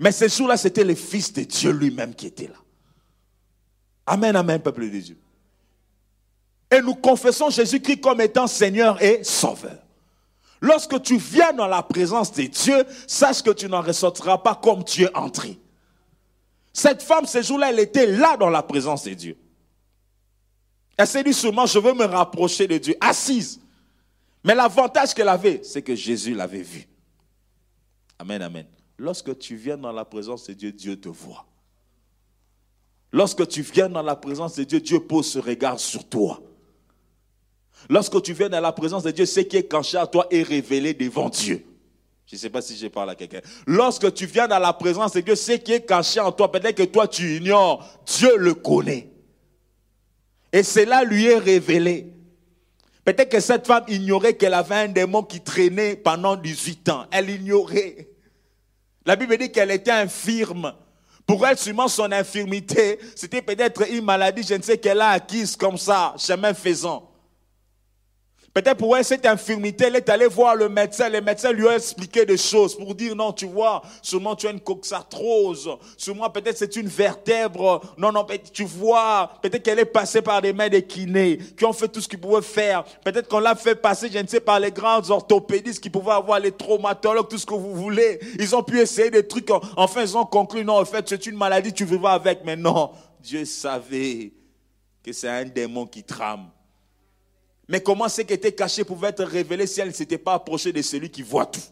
Mais ce jour-là, c'était le Fils de Dieu lui-même qui était là. Amen, amen, peuple de Dieu et nous confessons Jésus-Christ comme étant Seigneur et Sauveur. Lorsque tu viens dans la présence de Dieu, sache que tu n'en ressortiras pas comme tu es entré. Cette femme, ce jour-là, elle était là dans la présence de Dieu. Elle s'est dit sûrement, je veux me rapprocher de Dieu, assise. Mais l'avantage qu'elle avait, c'est que Jésus l'avait vue. Amen, amen. Lorsque tu viens dans la présence de Dieu, Dieu te voit. Lorsque tu viens dans la présence de Dieu, Dieu pose ce regard sur toi. Lorsque tu viens dans la présence de Dieu, ce qui est caché à toi est révélé devant Dieu. Je ne sais pas si je parle à quelqu'un. Lorsque tu viens dans la présence de Dieu, ce qui est caché en toi, peut-être que toi tu ignores, Dieu le connaît. Et cela lui est révélé. Peut-être que cette femme ignorait qu'elle avait un démon qui traînait pendant 18 ans. Elle ignorait. La Bible dit qu'elle était infirme. Pour elle, sûrement, son infirmité, c'était peut-être une maladie, je ne sais qu'elle a acquise comme ça, chemin faisant. Peut-être pour elle, cette infirmité, elle est allée voir le médecin. Le médecin lui a expliqué des choses pour dire non, tu vois, sûrement tu as une coxarthrose. Sûrement peut-être c'est une vertèbre. Non, non, tu vois, peut-être qu'elle est passée par des mains des kinés qui ont fait tout ce qu'ils pouvaient faire. Peut-être qu'on l'a fait passer, je ne sais, par les grands orthopédistes qui pouvaient avoir les traumatologues, tout ce que vous voulez. Ils ont pu essayer des trucs. Enfin, ils ont conclu, non, en fait, c'est une maladie, tu vivras avec. Mais non, Dieu savait que c'est un démon qui trame. Mais comment ce qui était caché pouvait être révélé si elle ne s'était pas approchée de celui qui voit tout?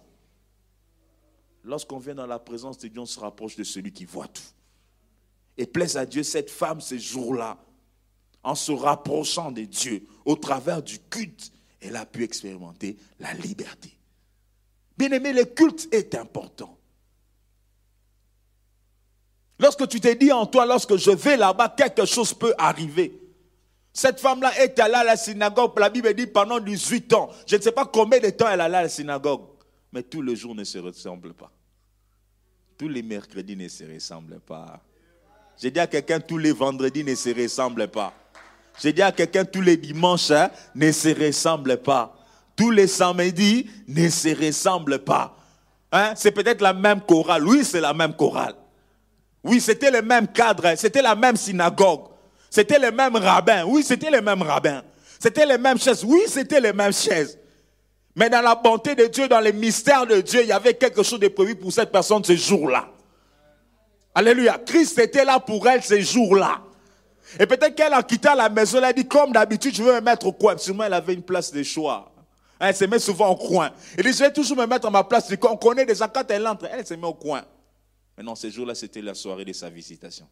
Lorsqu'on vient dans la présence de Dieu, on se rapproche de celui qui voit tout. Et plaise à Dieu, cette femme, ce jour-là, en se rapprochant de Dieu, au travers du culte, elle a pu expérimenter la liberté. Bien aimé, le culte est important. Lorsque tu te dis en toi, lorsque je vais là-bas, quelque chose peut arriver. Cette femme-là est allée à la synagogue, la Bible dit pendant 18 ans. Je ne sais pas combien de temps elle allait à la synagogue, mais tous les jours ne se ressemblent pas. Tous les mercredis ne se ressemblent pas. J'ai dit à quelqu'un, tous les vendredis ne se ressemblent pas. J'ai dit à quelqu'un, tous les dimanches hein, ne se ressemblent pas. Tous les samedis ne se ressemblent pas. Hein? C'est peut-être la même chorale. Oui, c'est la même chorale. Oui, c'était le même cadre. C'était la même synagogue. C'était les mêmes rabbins. Oui, c'était les mêmes rabbins. C'était les mêmes chaises. Oui, c'était les mêmes chaises. Mais dans la bonté de Dieu, dans les mystères de Dieu, il y avait quelque chose de prévu pour cette personne ce jour-là. Alléluia. Christ était là pour elle ce jour-là. Et peut-être qu'elle a quitté la maison, elle a dit, comme d'habitude, je veux me mettre au coin. Sûrement, elle avait une place de choix. Elle se met souvent au coin. Elle dit, je vais toujours me mettre à ma place. On connaît déjà quand elle entre, elle se met au coin. Mais non, ce jour-là, c'était la soirée de sa visitation.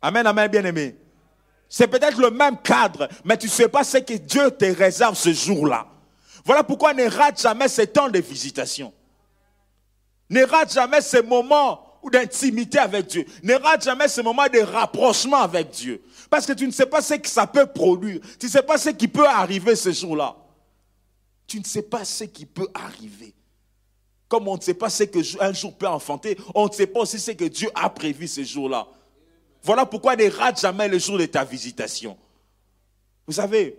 Amen, amen, bien aimé. C'est peut-être le même cadre, mais tu ne sais pas ce que Dieu te réserve ce jour-là. Voilà pourquoi ne rate jamais ces temps de visitation. Ne rate jamais ces moments d'intimité avec Dieu. Ne rate jamais ces moments de rapprochement avec Dieu. Parce que tu ne sais pas ce que ça peut produire. Tu ne sais pas ce qui peut arriver ce jour-là. Tu ne sais pas ce qui peut arriver. Comme on ne sait pas ce qu'un jour peut enfanter, on ne sait pas aussi ce que Dieu a prévu ce jour-là. Voilà pourquoi ne rate jamais le jour de ta visitation. Vous savez,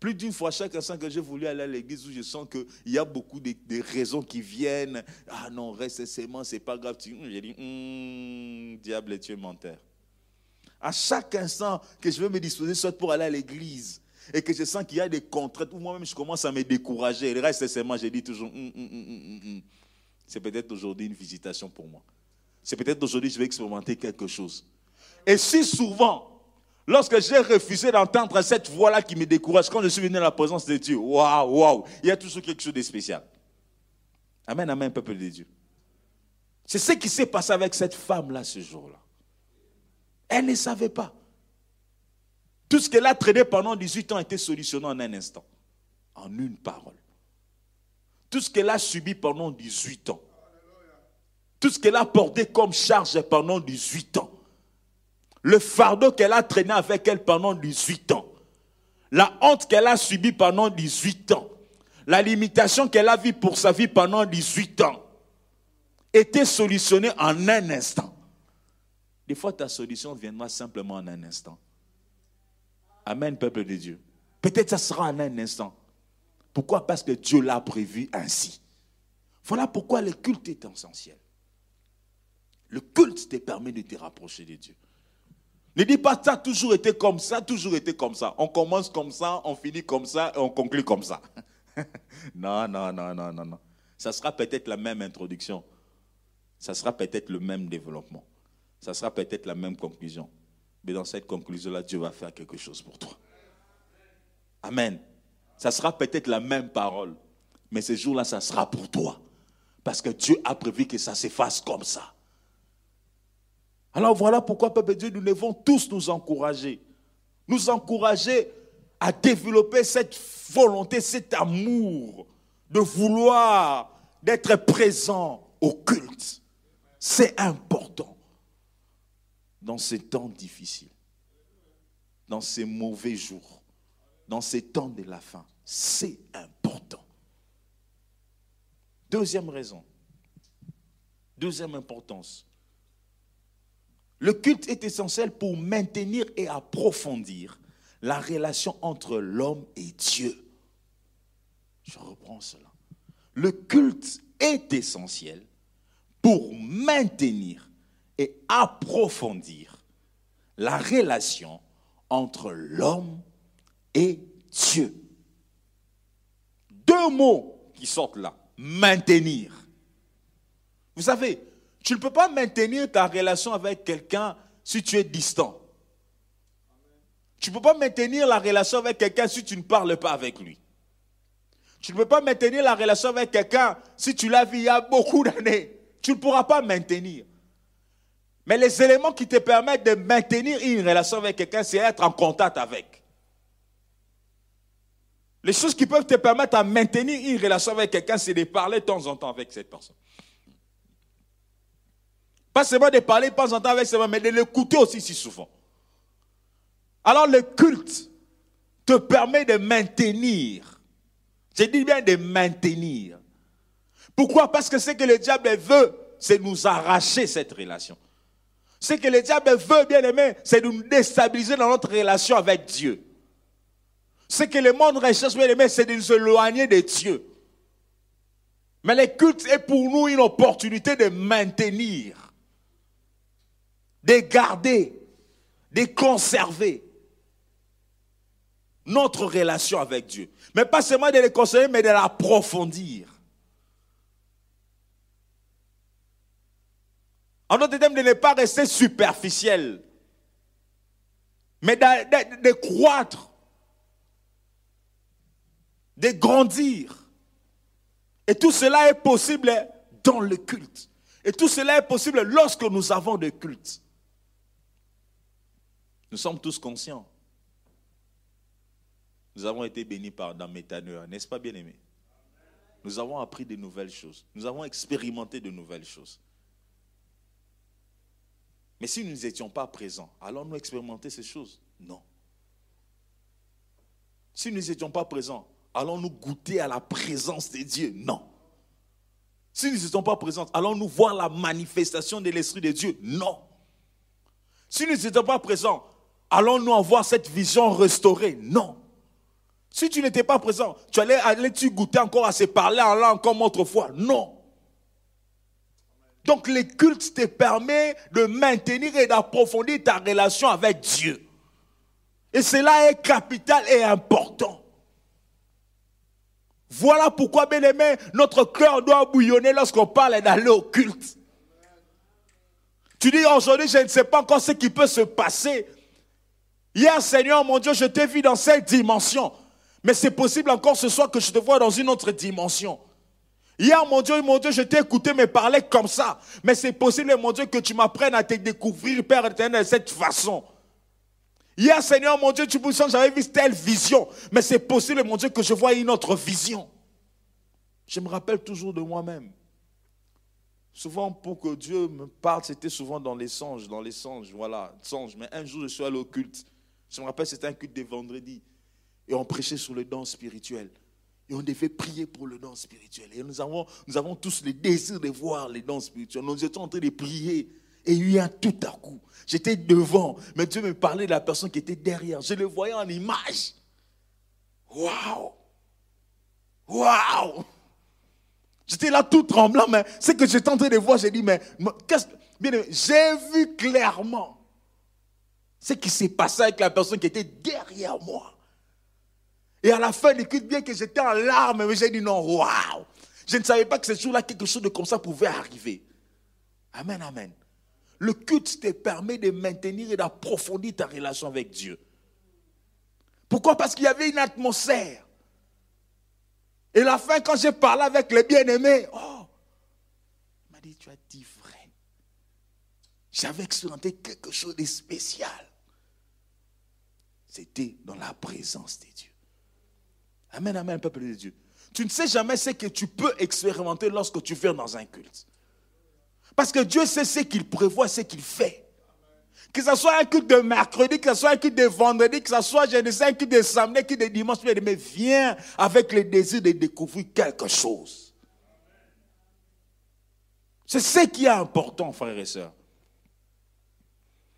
plus d'une fois chaque instant que j'ai voulu aller à l'église où je sens qu'il y a beaucoup de, raisons qui viennent. Ah non, reste seulement, c'est pas grave. J'ai dit, hum, diable, tu es menteur. À chaque instant que je veux me disposer, soit pour aller à l'église, et que je sens qu'il y a des contraintes, ou moi-même je commence à me décourager, le reste seulement, j'ai dit toujours, hum, hum, c'est peut-être aujourd'hui une visitation pour moi. C'est peut-être aujourd'hui je vais expérimenter quelque chose. Et si souvent, lorsque j'ai refusé d'entendre cette voix-là qui me décourage, quand je suis venu à la présence de Dieu, waouh, waouh, il y a toujours quelque chose de spécial. Amen, amen, peuple de Dieu. C'est ce qui s'est passé avec cette femme-là ce jour-là. Elle ne savait pas. Tout ce qu'elle a traîné pendant 18 ans été solutionné en un instant, en une parole. Tout ce qu'elle a subi pendant 18 ans, tout ce qu'elle a porté comme charge pendant 18 ans, le fardeau qu'elle a traîné avec elle pendant 18 ans, la honte qu'elle a subie pendant 18 ans, la limitation qu'elle a vue pour sa vie pendant 18 ans, était solutionnée en un instant. Des fois, ta solution viendra simplement en un instant. Amen, peuple de Dieu. Peut-être ça sera en un instant. Pourquoi? Parce que Dieu l'a prévu ainsi. Voilà pourquoi le culte est essentiel. Le culte te permet de te rapprocher de Dieu. Ne dis pas ça a toujours été comme ça, toujours été comme ça. On commence comme ça, on finit comme ça et on conclut comme ça. non, non, non, non, non, non. Ça sera peut-être la même introduction. Ça sera peut-être le même développement. Ça sera peut-être la même conclusion. Mais dans cette conclusion-là, Dieu va faire quelque chose pour toi. Amen. ça sera peut-être la même parole, mais ce jour-là, ça sera pour toi. Parce que Dieu a prévu que ça s'efface comme ça. Alors voilà pourquoi, peuple Dieu, nous devons tous nous encourager. Nous encourager à développer cette volonté, cet amour de vouloir, d'être présent au culte. C'est important dans ces temps difficiles, dans ces mauvais jours, dans ces temps de la fin. C'est important. Deuxième raison, deuxième importance. Le culte est essentiel pour maintenir et approfondir la relation entre l'homme et Dieu. Je reprends cela. Le culte est essentiel pour maintenir et approfondir la relation entre l'homme et Dieu. Deux mots qui sortent là. Maintenir. Vous savez, tu ne peux pas maintenir ta relation avec quelqu'un si tu es distant. Tu ne peux pas maintenir la relation avec quelqu'un si tu ne parles pas avec lui. Tu ne peux pas maintenir la relation avec quelqu'un si tu l'as vu il y a beaucoup d'années. Tu ne pourras pas maintenir. Mais les éléments qui te permettent de maintenir une relation avec quelqu'un, c'est être en contact avec. Les choses qui peuvent te permettre de maintenir une relation avec quelqu'un, c'est de parler de temps en temps avec cette personne. Pas seulement de parler temps en temps avec personne, mais de l'écouter aussi si souvent. Alors le culte te permet de maintenir. Je dis bien de maintenir. Pourquoi? Parce que ce que le diable veut, c'est nous arracher cette relation. Ce que le diable veut, bien aimé, c'est nous déstabiliser dans notre relation avec Dieu. Ce que le monde recherche, bien aimé, c'est de nous éloigner de Dieu. Mais le culte est pour nous une opportunité de maintenir, de garder, de conserver notre relation avec Dieu. Mais pas seulement de les conserver, mais de l'approfondir. En d'autres termes, de ne pas rester superficiel, mais de, de croître, de grandir. Et tout cela est possible dans le culte. Et tout cela est possible lorsque nous avons des cultes. Nous sommes tous conscients. Nous avons été bénis par dans Métaneur, n'est-ce pas bien aimé Nous avons appris de nouvelles choses. Nous avons expérimenté de nouvelles choses. Mais si nous n'étions pas présents, allons-nous expérimenter ces choses? Non. Si nous n'étions pas présents, allons-nous goûter à la présence de Dieu? Non. Si nous n'étions pas présents, allons-nous voir la manifestation de l'Esprit de Dieu? Non. Si nous n'étions pas présents, allons-nous avoir cette vision restaurée? Non. Si tu n'étais pas présent, tu allais aller-tu goûter encore à se parler en comme autrefois? Non. Donc le culte te permet de maintenir et d'approfondir ta relation avec Dieu. Et cela est capital et important. Voilà pourquoi, bien aimé, notre cœur doit bouillonner lorsqu'on parle d'aller au culte. Tu dis aujourd'hui, je ne sais pas encore ce qui peut se passer. Hier, Seigneur, mon Dieu, je t'ai vu dans cette dimension. Mais c'est possible encore ce soir que je te vois dans une autre dimension. Hier, mon Dieu, mon Dieu, je t'ai écouté me parler comme ça. Mais c'est possible, mon Dieu, que tu m'apprennes à te découvrir, Père éternel, de cette façon. Hier, Seigneur, mon Dieu, tu me sens, j'avais vu telle vision. Mais c'est possible, mon Dieu, que je vois une autre vision. Je me rappelle toujours de moi-même. Souvent, pour que Dieu me parle, c'était souvent dans les songes, dans les songes, voilà, songes. Mais un jour, je suis allé au culte. Je me rappelle, c'était un culte de vendredi. Et on prêchait sur le don spirituel. Et on devait prier pour le don spirituel. Et nous avons, tous le désir de voir les dons spirituels. Nous étions en train de prier. Et il y a tout à coup, j'étais devant, mais Dieu me parlait de la personne qui était derrière. Je le voyais en image. Waouh! Waouh! J'étais là tout tremblant, mais ce que j'étais en train de voir, j'ai dit, mais qu'est-ce j'ai vu clairement ce qui s'est passé avec la personne qui était derrière moi. Et à la fin du culte, bien que j'étais en larmes, mais j'ai dit non, waouh! Je ne savais pas que ce jour-là, quelque chose de comme ça pouvait arriver. Amen, amen. Le culte te permet de maintenir et d'approfondir ta relation avec Dieu. Pourquoi? Parce qu'il y avait une atmosphère. Et la fin, quand j'ai parlé avec les bien-aimés, oh, il m'a dit, tu as dit vrai. J'avais expérimenté quelque chose de spécial. C'était dans la présence de Dieu. Amen, amen, peuple de Dieu. Tu ne sais jamais ce que tu peux expérimenter lorsque tu viens dans un culte. Parce que Dieu sait ce qu'il prévoit, ce qu'il fait. Que ce soit un culte de mercredi, que ce soit un culte de vendredi, que ce soit, je ne sais, un culte de samedi, un culte de dimanche, mais viens avec le désir de découvrir quelque chose. C'est ce qui est important, frères et sœurs.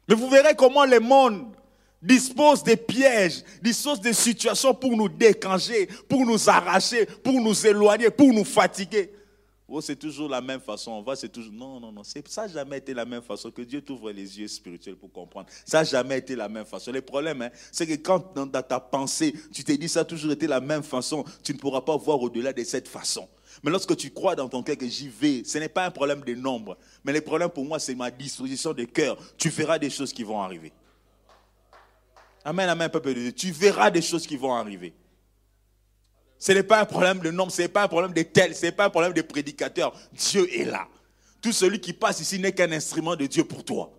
Mais vous verrez comment le monde dispose des pièges, dispose des situations pour nous décanger, pour nous arracher, pour nous éloigner, pour nous fatiguer. Oh, c'est toujours la même façon. On va, c'est toujours. Non, non, non. Ça n'a jamais été la même façon. Que Dieu t'ouvre les yeux spirituels pour comprendre. Ça n'a jamais été la même façon. Le problème, hein, c'est que quand dans ta pensée, tu t'es dit ça a toujours été la même façon, tu ne pourras pas voir au-delà de cette façon. Mais lorsque tu crois dans ton cœur que j'y vais, ce n'est pas un problème de nombre. Mais le problème pour moi, c'est ma disposition de cœur. Tu verras des choses qui vont arriver. Amen, amen, peuple de Dieu. Tu verras des choses qui vont arriver. Ce n'est pas un problème de nombre, ce n'est pas un problème de tel, ce n'est pas un problème de prédicateur. Dieu est là. Tout celui qui passe ici n'est qu'un instrument de Dieu pour toi.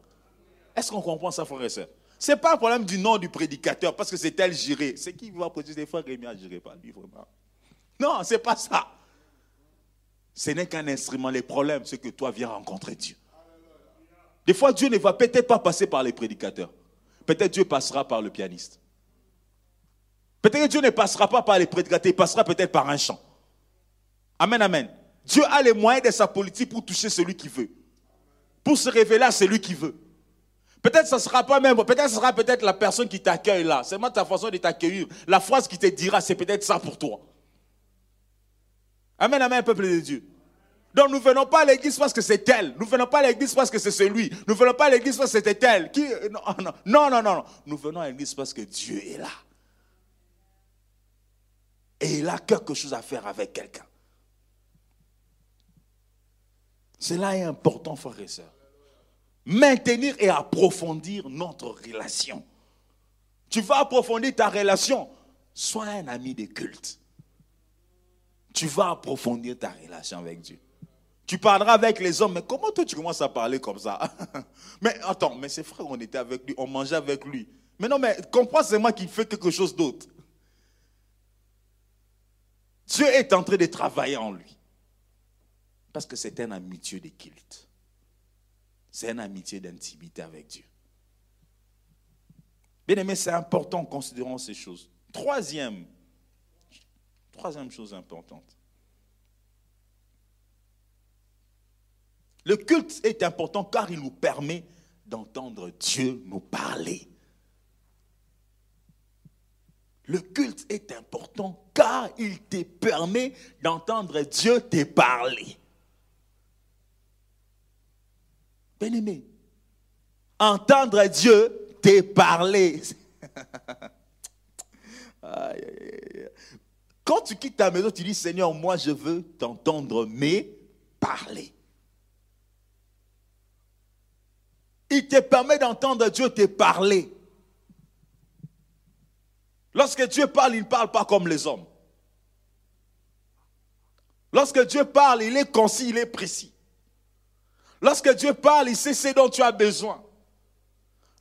Est-ce qu'on comprend ça, frère et soeur Ce n'est pas un problème du nom du prédicateur, parce que c'est tel géré. C'est qui va prédiquer des fois Rémi a géré, pas lui vraiment? Non, ce n'est pas ça. Ce n'est qu'un instrument. Le problème, c'est que toi viens rencontrer Dieu. Des fois, Dieu ne va peut-être pas passer par les prédicateurs. Peut-être Dieu passera par le pianiste. Peut-être que Dieu ne passera pas par les prédicateurs, il passera peut-être par un chant. Amen, amen. Dieu a les moyens de sa politique pour toucher celui qui veut. Pour se révéler à celui qui veut. Peut-être ce sera pas même, peut-être ce sera peut-être la personne qui t'accueille là. C'est moi ta façon de t'accueillir. La phrase qui te dira, c'est peut-être ça pour toi. Amen, amen, peuple de Dieu. Donc nous ne venons pas à l'église parce que c'est elle. Nous ne venons pas à l'église parce que c'est celui. Nous ne venons pas à l'église parce que c'était elle. Qui... Non, non, non, non. Nous venons à l'église parce que Dieu est là. Et il a quelque chose à faire avec quelqu'un. Cela est important, frères et sœurs. Maintenir et approfondir notre relation. Tu vas approfondir ta relation. Sois un ami de culte. Tu vas approfondir ta relation avec Dieu. Tu parleras avec les hommes, mais comment toi tu commences à parler comme ça? Mais attends, mais c'est frère, on était avec lui, on mangeait avec lui. Mais non, mais comprends moi qu'il fait quelque chose d'autre. Dieu est en train de travailler en lui. Parce que c'est un amitié de culte. C'est une amitié d'intimité avec Dieu. Bien aimé, c'est important, considérons ces choses. Troisième, troisième chose importante. Le culte est important car il nous permet d'entendre Dieu nous parler. Le culte est important car il te permet d'entendre Dieu te parler. Bien-aimé, entendre Dieu te parler. Quand tu quittes ta maison, tu dis Seigneur, moi je veux t'entendre mais parler. Il te permet d'entendre Dieu te parler. Lorsque Dieu parle, il ne parle pas comme les hommes. Lorsque Dieu parle, il est concis, il est précis. Lorsque Dieu parle, il sait ce dont tu as besoin.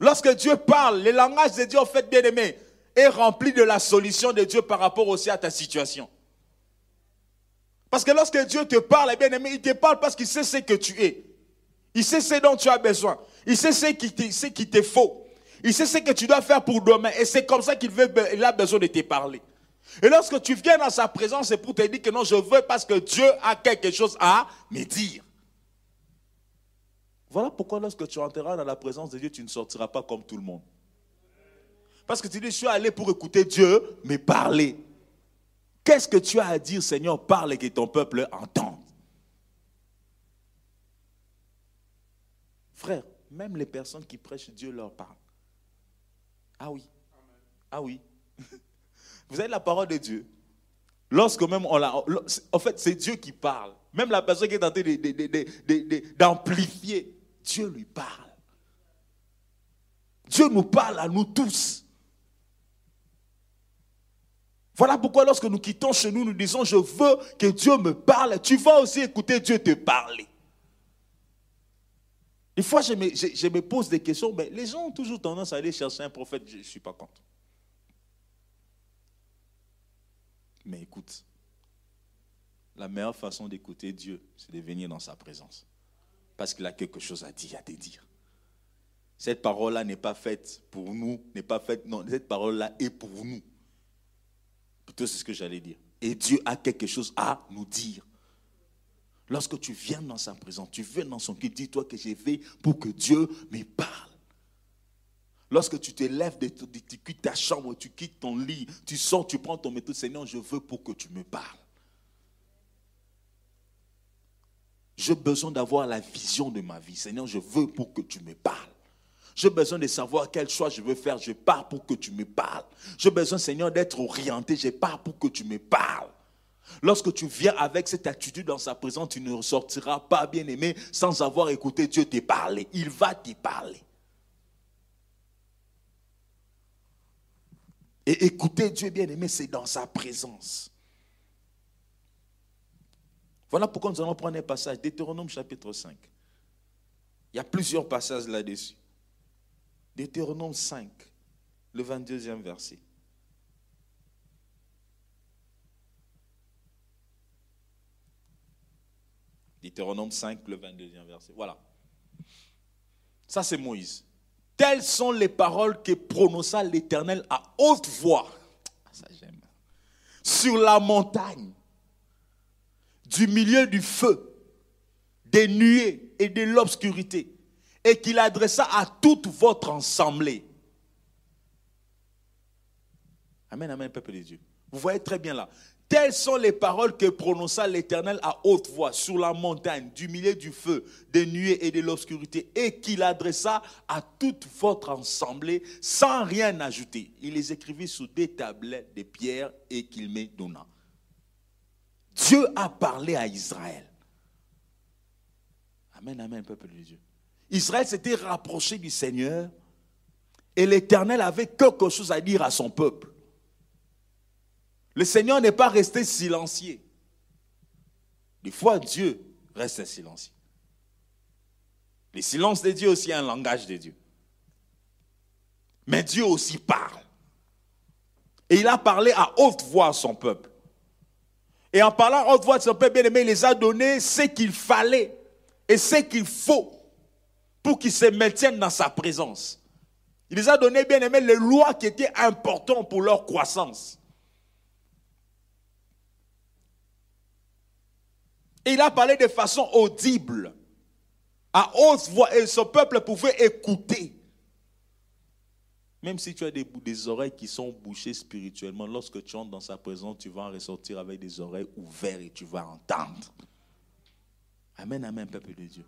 Lorsque Dieu parle, le langage de Dieu, en fait, bien aimé, est rempli de la solution de Dieu par rapport aussi à ta situation. Parce que lorsque Dieu te parle, bien aimé, il te parle parce qu'il sait ce que tu es. Il sait ce dont tu as besoin. Il sait ce qui te faut. Il sait ce que tu dois faire pour demain. Et c'est comme ça qu'il il a besoin de te parler. Et lorsque tu viens dans sa présence, c'est pour te dire que non, je veux parce que Dieu a quelque chose à me dire. Voilà pourquoi lorsque tu entreras dans la présence de Dieu, tu ne sortiras pas comme tout le monde. Parce que tu dis, je suis allé pour écouter Dieu, mais parler. Qu'est-ce que tu as à dire, Seigneur? Parle et que ton peuple entende. Frère, même les personnes qui prêchent Dieu leur parlent. Ah oui. Ah oui. Vous avez la parole de Dieu. Lorsque même on l'a. En fait, c'est Dieu qui parle. Même la personne qui est en train d'amplifier, Dieu lui parle. Dieu nous parle à nous tous. Voilà pourquoi lorsque nous quittons chez nous, nous disons, je veux que Dieu me parle. Tu vas aussi écouter Dieu te parler. Des fois, je me, pose des questions, mais les gens ont toujours tendance à aller chercher un prophète. Je ne suis pas contre. Mais écoute, la meilleure façon d'écouter Dieu, c'est de venir dans sa présence. Parce qu'il a quelque chose à dire, à te dire. Cette parole-là n'est pas faite pour nous, n'est pas faite, non, cette parole-là est pour nous. Plutôt, c'est ce que j'allais dire. Et Dieu a quelque chose à nous dire. Lorsque tu viens dans sa présence, tu viens dans son culte, dis-toi que j'ai fait pour que Dieu me parle. Lorsque tu te lèves, tu quittes ta chambre, tu quittes ton lit, tu sors, tu prends ton méthode, Seigneur, je veux pour que tu me parles. J'ai besoin d'avoir la vision de ma vie. Seigneur, je veux pour que tu me parles. J'ai besoin de savoir quel choix je veux faire. Je pars pour que tu me parles. J'ai besoin, Seigneur, d'être orienté. Je pars pour que tu me parles. Lorsque tu viens avec cette attitude dans sa présence, tu ne ressortiras pas, bien aimé, sans avoir écouté Dieu te parler. Il va te parler. Et écouter Dieu, bien aimé, c'est dans sa présence. Voilà pourquoi nous allons prendre un passage, Deutéronome chapitre 5. Il y a plusieurs passages là-dessus. Deutéronome 5, le 22e verset. Deutéronome 5, le 22e verset. Voilà. Ça, c'est Moïse. Telles sont les paroles que prononça l'Éternel à haute voix. Ah. Sur la montagne, du milieu du feu, des nuées et de l'obscurité, et qu'il adressa à toute votre assemblée. Amen, amen, peuple de Dieu. Vous voyez très bien là. Telles sont les paroles que prononça l'Éternel à haute voix sur la montagne, du milieu du feu, des nuées et de l'obscurité, et qu'il adressa à toute votre assemblée sans rien ajouter. Il les écrivit sous des tablettes de pierre et qu'il me donna. Dieu a parlé à Israël. Amen, amen, peuple de Dieu. Israël s'était rapproché du Seigneur et l'Éternel avait quelque chose à dire à son peuple. Le Seigneur n'est pas resté silencieux. Des fois, Dieu reste silencieux. Le silence de Dieu aussi est un langage de Dieu. Mais Dieu aussi parle. Et il a parlé à haute voix à son peuple. Et en parlant à haute voix de son peuple bien-aimé, il les a donné ce qu'il fallait et ce qu'il faut pour qu'ils se maintiennent dans sa présence. Il les a donné, bien aimé, les lois qui étaient importantes pour leur croissance. Il a parlé de façon audible, à haute voix, et son peuple pouvait écouter. Même si tu as des, des oreilles qui sont bouchées spirituellement, lorsque tu entres dans sa présence, tu vas en ressortir avec des oreilles ouvertes et tu vas entendre. Amen, amen, peuple de Dieu.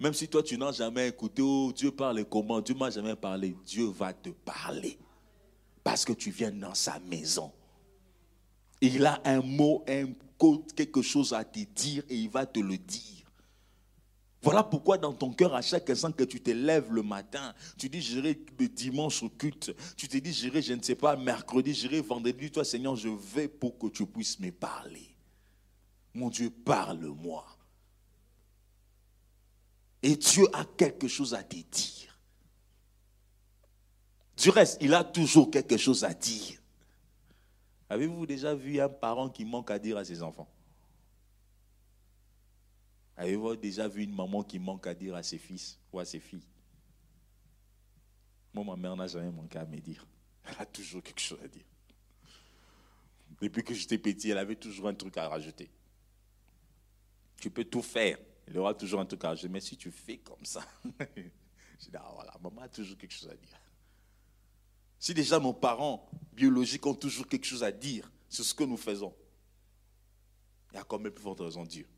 Même si toi, tu n'as jamais écouté, oh, Dieu parle comment, Dieu m'a jamais parlé, Dieu va te parler. Parce que tu viens dans sa maison. Il a un mot, un code, quelque chose à te dire et il va te le dire. Voilà pourquoi dans ton cœur, à chaque instant que tu te lèves le matin, tu dis j'irai le dimanche au culte, tu te dis j'irai, je ne sais pas, mercredi, j'irai vendredi, toi Seigneur, je vais pour que tu puisses me parler. Mon Dieu, parle-moi. Et Dieu a quelque chose à te dire. Du reste, il a toujours quelque chose à dire. Avez-vous déjà vu un parent qui manque à dire à ses enfants? Avez-vous déjà vu une maman qui manque à dire à ses fils ou à ses filles? Moi, ma mère n'a jamais manqué à me dire. Elle a toujours quelque chose à dire. Depuis que j'étais petit, elle avait toujours un truc à rajouter. Tu peux tout faire. Il aura toujours un truc à dire. Mais si tu fais comme ça, je dis, ah voilà, maman a toujours quelque chose à dire. Si déjà nos parents biologiques ont toujours quelque chose à dire sur ce que nous faisons, il y a quand même plus forte raison Dieu.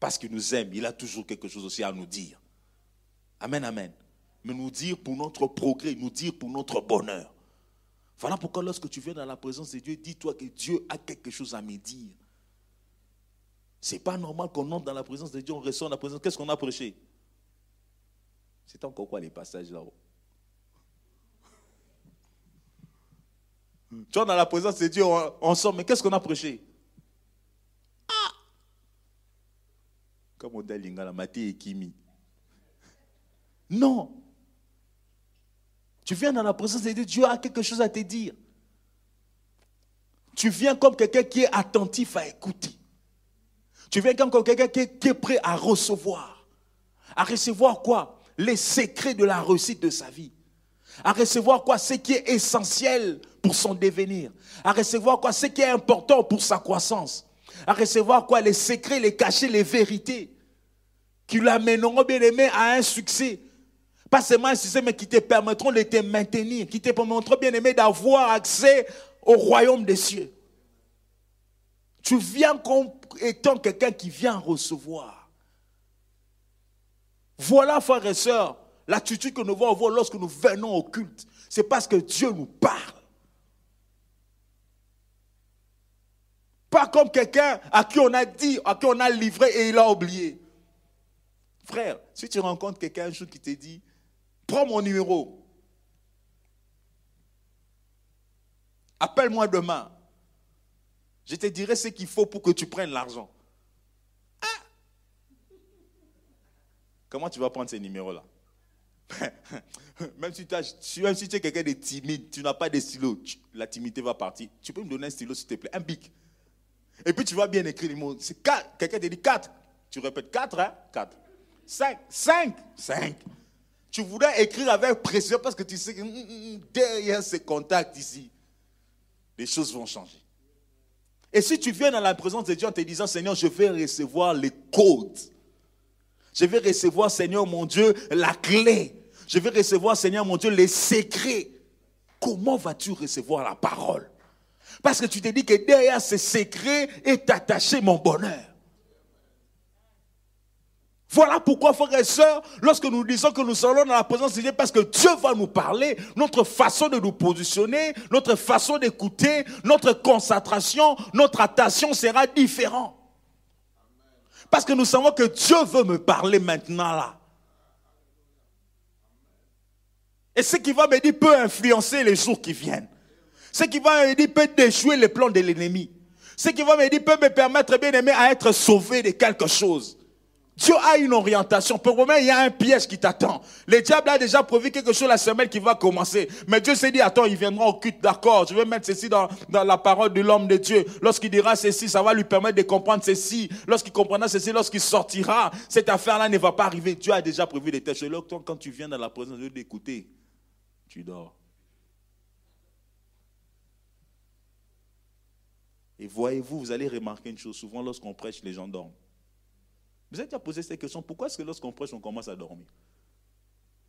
Parce qu'il nous aime, il a toujours quelque chose aussi à nous dire. Amen, amen. Mais nous dire pour notre progrès, nous dire pour notre bonheur. Voilà pourquoi lorsque tu viens dans la présence de Dieu, dis-toi que Dieu a quelque chose à me dire. C'est pas normal qu'on entre dans la présence de Dieu, on dans la présence. Qu'est-ce qu'on a prêché? C'est encore quoi les passages là-haut? Tu vois, dans la présence de Dieu, on, sort, mais qu'est-ce qu'on a prêché? Ah Comme on Lingala, Maté et Kimi. Non. Tu viens dans la présence de Dieu, Dieu a quelque chose à te dire. Tu viens comme quelqu'un qui est attentif à écouter. Tu viens comme quelqu'un qui est prêt à recevoir. À recevoir quoi? Les secrets de la réussite de sa vie. À recevoir quoi Ce qui est essentiel pour son devenir. À recevoir quoi Ce qui est important pour sa croissance. À recevoir quoi Les secrets, les cachets, les vérités qui l'amèneront bien aimé à un succès. Pas seulement un succès, mais qui te permettront de te maintenir, qui te permettront bien aimé d'avoir accès au royaume des cieux. Tu viens comme étant quelqu'un qui vient recevoir. Voilà, frères et sœurs, l'attitude que nous devons avoir lorsque nous venons au culte. C'est parce que Dieu nous parle. Pas comme quelqu'un à qui on a dit, à qui on a livré et il a oublié. Frère, si tu rencontres quelqu'un un jour qui te dit, prends mon numéro, appelle-moi demain, je te dirai ce qu'il faut pour que tu prennes l'argent. Ah! Comment tu vas prendre ces numéros-là? même, si tu es quelqu'un de timide, tu n'as pas de stylo, la timidité va partir. Tu peux me donner un stylo, s'il te plaît, un bic. Et puis tu vas bien écrire les mots. C'est 4. Quelqu'un te dit 4. Tu répètes 4, hein? 4. 5. 5. 5. Tu voudrais écrire avec pression parce que tu sais que hum, hum, hum, derrière ces contacts ici, les choses vont changer. Et si tu viens dans la présence de Dieu en te disant, Seigneur, je vais recevoir les codes. Je vais recevoir, Seigneur mon Dieu, la clé. Je vais recevoir, Seigneur mon Dieu, les secrets. Comment vas-tu recevoir la parole? Parce que tu te dis que derrière ces secrets est attaché mon bonheur. Voilà pourquoi, frères et sœurs, lorsque nous disons que nous allons dans la présence de Dieu, parce que Dieu va nous parler, notre façon de nous positionner, notre façon d'écouter, notre concentration, notre attention sera différente. Parce que nous savons que Dieu veut me parler maintenant là. Et ce qui va me dire peut influencer les jours qui viennent. Ce qui va me dire peut déjouer les plans de l'ennemi. Ce qui va me dire peut me permettre, bien aimé, à être sauvé de quelque chose. Dieu a une orientation. Pour moi, il y a un piège qui t'attend. Le diable a déjà prévu quelque chose la semaine qui va commencer. Mais Dieu s'est dit, attends, il viendra au culte, d'accord. Je vais mettre ceci dans, dans la parole de l'homme de Dieu. Lorsqu'il dira ceci, ça va lui permettre de comprendre ceci. Lorsqu'il comprendra ceci, lorsqu'il sortira, cette affaire-là ne va pas arriver. Dieu a déjà prévu des tâches. Quand tu viens dans la présence de Dieu d'écouter, tu dors. Et voyez-vous, vous allez remarquer une chose. Souvent, lorsqu'on prêche, les gens dorment. Vous avez déjà posé cette question Pourquoi est-ce que lorsqu'on prêche, on commence à dormir?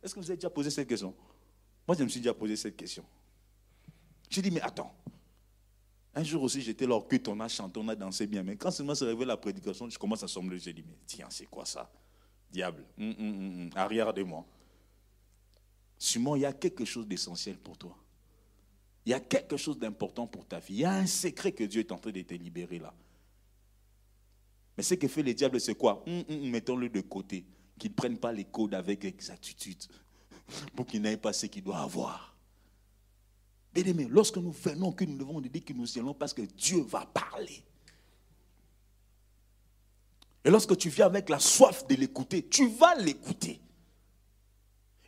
Est-ce que vous avez déjà posé cette question? Moi, je me suis déjà posé cette question. J'ai dit, mais attends. Un jour aussi, j'étais là on a chanté, on a dansé bien. Mais quand seulement se révèle la prédication, je commence à sembler. J'ai dit, mais tiens, c'est quoi ça? Diable, arrière de moi. Simon, il y a quelque chose d'essentiel pour toi. Il y a quelque chose d'important pour ta vie. Il y a un secret que Dieu est en train de te libérer là. Mais ce que fait le diable, c'est quoi? Hum, hum, hum, Mettons-le de côté. Qu'il ne prenne pas les codes avec exactitude. Pour qu'il n'ait pas ce qu'il doit avoir. Bien aimé, lorsque nous venons, que nous devons dire que nous allons parce que Dieu va parler. Et lorsque tu viens avec la soif de l'écouter, tu vas l'écouter.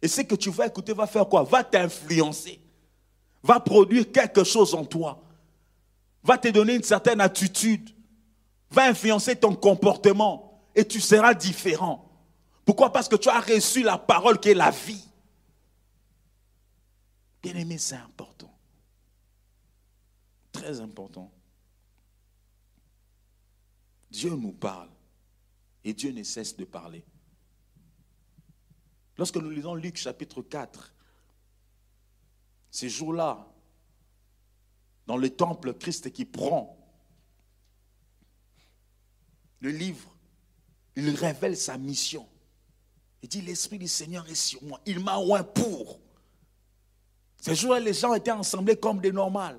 Et ce que tu vas écouter va faire quoi? Va t'influencer. Va produire quelque chose en toi. Va te donner une certaine attitude va influencer ton comportement et tu seras différent. Pourquoi? Parce que tu as reçu la parole qui est la vie. Bien aimé, c'est important. Très important. Dieu nous parle et Dieu ne cesse de parler. Lorsque nous lisons Luc chapitre 4, ces jours-là, dans le temple, Christ qui prend le livre, il révèle sa mission. Il dit, l'Esprit du Seigneur est sur moi. Il m'a oint pour. Ces jours-là, les gens étaient ensemblés comme des normales,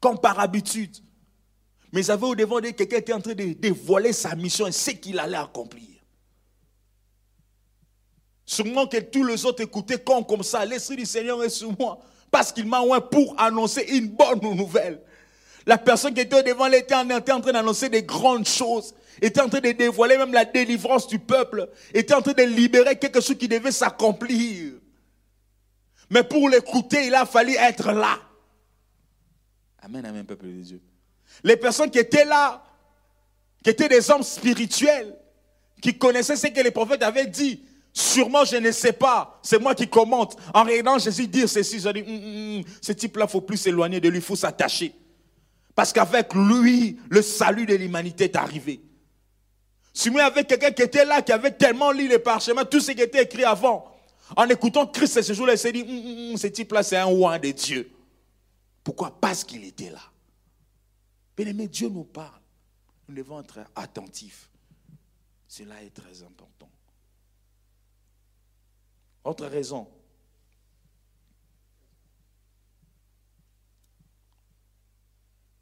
comme par habitude. Mais ils avaient au devant de quelqu'un qui était en train de dévoiler sa mission et ce qu'il allait accomplir. Sûrement que tous les autres écoutaient comme, ça. L'Esprit du Seigneur est sur moi. Parce qu'il m'a oint pour annoncer une bonne nouvelle. La personne qui était devant l'Éternel était en train d'annoncer des grandes choses, était en train de dévoiler même la délivrance du peuple, était en train de libérer quelque chose qui devait s'accomplir. Mais pour l'écouter, il a fallu être là. Amen, amen, peuple de Dieu. Les personnes qui étaient là, qui étaient des hommes spirituels, qui connaissaient ce que les prophètes avaient dit, Sûrement, je ne sais pas. C'est moi qui commente. En regardant Jésus dire ceci, je dis, hum, hum, hum, ce type-là, il faut plus s'éloigner de lui, il faut s'attacher. Parce qu'avec lui, le salut de l'humanité est arrivé. Si moi, avec quelqu'un qui était là, qui avait tellement lu les parchemins, tout ce qui était écrit avant, en écoutant Christ ce jour-là, il s'est dit, ce type-là, c'est un roi de Dieu. Pourquoi? Parce qu'il était là. Bien aimé, Dieu nous parle. Nous devons être attentifs. Cela est très important. Autre raison.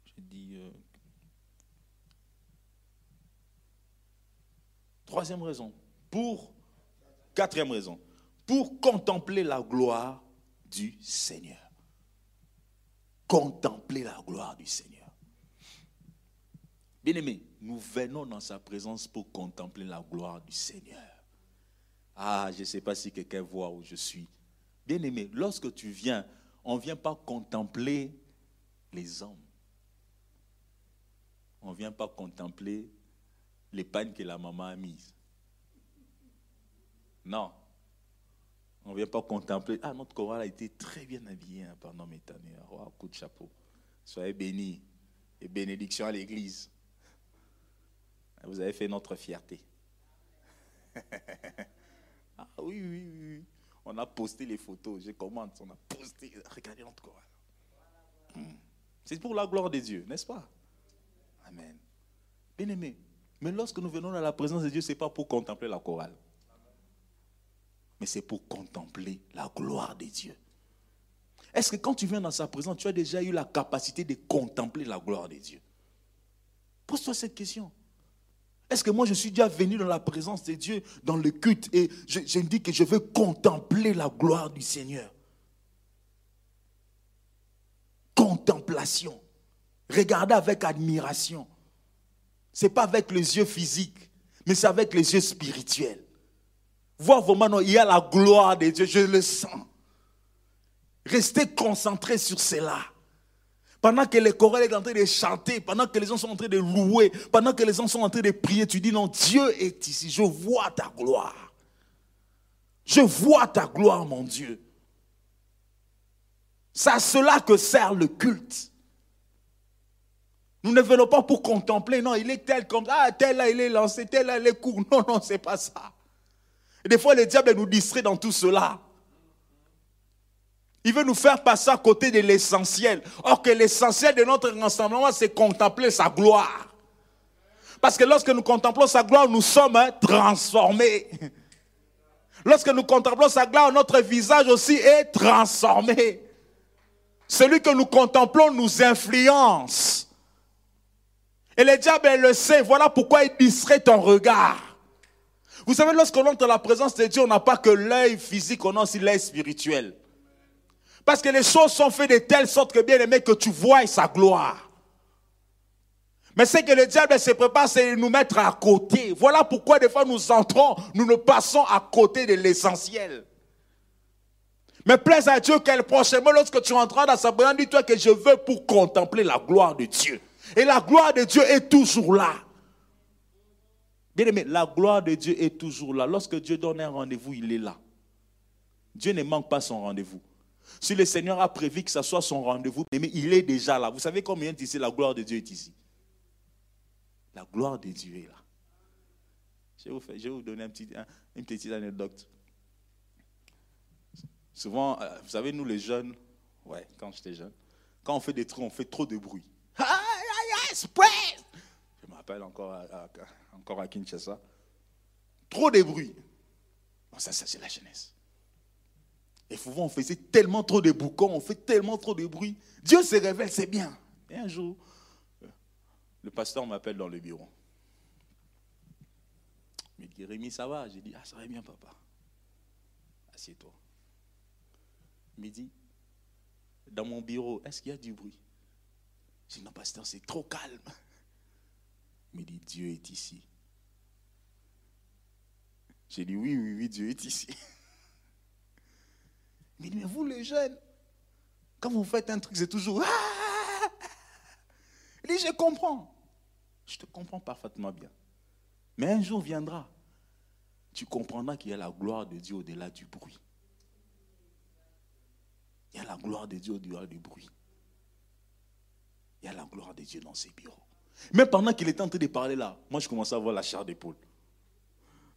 Je dis. Euh, troisième raison. Pour. Quatrième raison. Pour contempler la gloire du Seigneur. Contempler la gloire du Seigneur. Bien-aimés, nous venons dans sa présence pour contempler la gloire du Seigneur. Ah, je ne sais pas si quelqu'un voit où je suis. Bien-aimé, lorsque tu viens, on ne vient pas contempler les hommes. On ne vient pas contempler les pannes que la maman a mises. Non. On ne vient pas contempler. Ah, notre chorale a été très bien habillé hein, pendant mes années. Oh, coup de chapeau. Soyez bénis. Et bénédiction à l'église. Vous avez fait notre fierté. Ah oui, oui, oui. On a posté les photos. Je commande. On a posté. Regardez notre chorale. Hmm. C'est pour la gloire de Dieu, n'est-ce pas? Amen. Bien aimé. Mais lorsque nous venons dans la présence de Dieu, ce n'est pas pour contempler la chorale. Mais c'est pour contempler la gloire de Dieu. Est-ce que quand tu viens dans sa présence, tu as déjà eu la capacité de contempler la gloire de Dieu? Pose-toi cette question. Est-ce que moi je suis déjà venu dans la présence de Dieu, dans le culte, et je, me dis que je veux contempler la gloire du Seigneur? Contemplation. Regarder avec admiration. Ce n'est pas avec les yeux physiques, mais c'est avec les yeux spirituels. Voir vraiment, il y a la gloire de Dieu, je le sens. Restez concentré sur cela. Pendant que les chorales sont en train de chanter, pendant que les gens sont en train de louer, pendant que les gens sont en train de prier, tu dis non, Dieu est ici, je vois ta gloire. Je vois ta gloire, mon Dieu. C'est à cela que sert le culte. Nous ne venons pas pour contempler, non, il est tel comme ça, ah, tel là il est lancé, tel là il est court. Non, non, c'est pas ça. Des fois, le diable nous distrait dans tout cela. Il veut nous faire passer à côté de l'essentiel. Or que l'essentiel de notre rassemblement, c'est contempler sa gloire. Parce que lorsque nous contemplons sa gloire, nous sommes hein, transformés. Lorsque nous contemplons sa gloire, notre visage aussi est transformé. Celui que nous contemplons nous influence. Et le diable le sait. Voilà pourquoi il distrait ton regard. Vous savez, lorsqu'on entre dans la présence de Dieu, on n'a pas que l'œil physique, on a aussi l'œil spirituel. Parce que les choses sont faites de telle sorte que bien aimé que tu vois sa gloire. Mais c'est que le diable se prépare, c'est de nous mettre à côté. Voilà pourquoi des fois nous entrons, nous nous passons à côté de l'essentiel. Mais plaise à Dieu qu'elle prochainement, lorsque tu entreras dans sa présence, dis-toi que je veux pour contempler la gloire de Dieu. Et la gloire de Dieu est toujours là. Bien aimé, la gloire de Dieu est toujours là. Lorsque Dieu donne un rendez-vous, il est là. Dieu ne manque pas son rendez-vous. Si le Seigneur a prévu que ce soit son rendez-vous, mais il est déjà là. Vous savez combien ici, la gloire de Dieu est ici? La gloire de Dieu est là. Je vais vous, donner une petite anecdote. Souvent, euh, vous savez, nous les jeunes, ouais, quand j'étais jeune, quand on fait des trucs, on fait trop de bruit. Je me rappelle encore à, encore à Kinshasa. Trop de bruit. ça, ça c'est la jeunesse. Et souvent, on faisait tellement trop de boucons, on fait tellement trop de bruit. Dieu se révèle, c'est bien. Et un jour, le pasteur m'appelle dans le bureau. Il me dit, Rémi, ça va? J'ai dit, ah, ça va bien, papa. Assieds-toi. Midi, dans mon bureau, est-ce qu'il y a du bruit? Je dis, non, pasteur, c'est trop calme. Il dit, Dieu est ici. J'ai dit, oui, oui, oui, Dieu est ici. Dit, mais vous les jeunes, quand vous faites un truc, c'est toujours... Ah! Il dit, je comprends. Je te comprends parfaitement bien. Mais un jour viendra, tu comprendras qu'il y a la gloire de Dieu au-delà du bruit. Il y a la gloire de Dieu au-delà du bruit. Il y a la gloire de Dieu dans ses bureaux. Même pendant qu'il était en train de parler là, moi je commençais à avoir la chair d'épaule.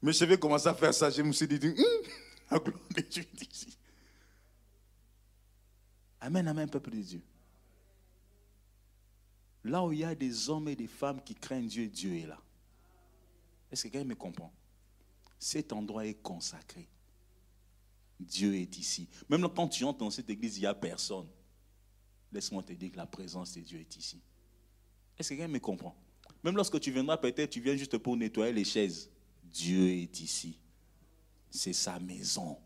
Mais je vais commencer à faire ça. Je me suis dit, hum, la gloire de Dieu est ici. Amen, amen, peuple de Dieu. Là où il y a des hommes et des femmes qui craignent Dieu, Dieu est là. Est-ce que quelqu'un me comprend? Cet endroit est consacré. Dieu est ici. Même quand tu entres dans cette église, il n'y a personne. Laisse-moi te dire que la présence de Dieu est ici. Est-ce que quelqu'un me comprend? Même lorsque tu viendras, peut-être tu viens juste pour nettoyer les chaises. Dieu est ici. C'est sa maison.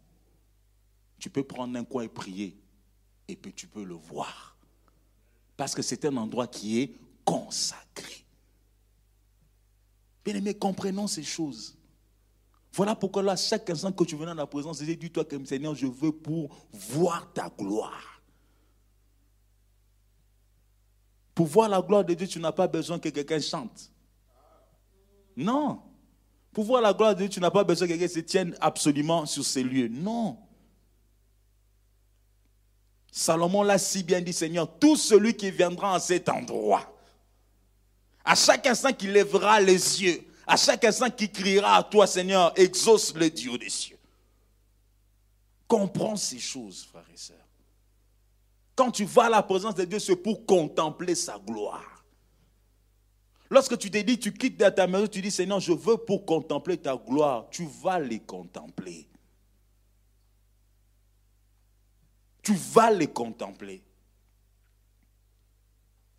Tu peux prendre un coin et prier. Et puis tu peux le voir. Parce que c'est un endroit qui est consacré. Bien aimé, comprenons ces choses. Voilà pourquoi là, chaque instant que tu viens dans la présence Dieu, dis-toi que Seigneur, je veux pour voir ta gloire. Pour voir la gloire de Dieu, tu n'as pas besoin que quelqu'un chante. Non. Pour voir la gloire de Dieu, tu n'as pas besoin que quelqu'un se tienne absolument sur ces lieux. Non. Salomon l'a si bien dit, Seigneur, tout celui qui viendra en cet endroit, à chaque instant qu'il lèvera les yeux, à chaque instant qu'il criera à toi, Seigneur, exauce le Dieu des cieux. Comprends ces choses, frères et sœurs. Quand tu vas à la présence de Dieu, c'est pour contempler sa gloire. Lorsque tu te dis, tu quittes ta maison, tu dis, Seigneur, je veux pour contempler ta gloire, tu vas les contempler. Tu vas les contempler.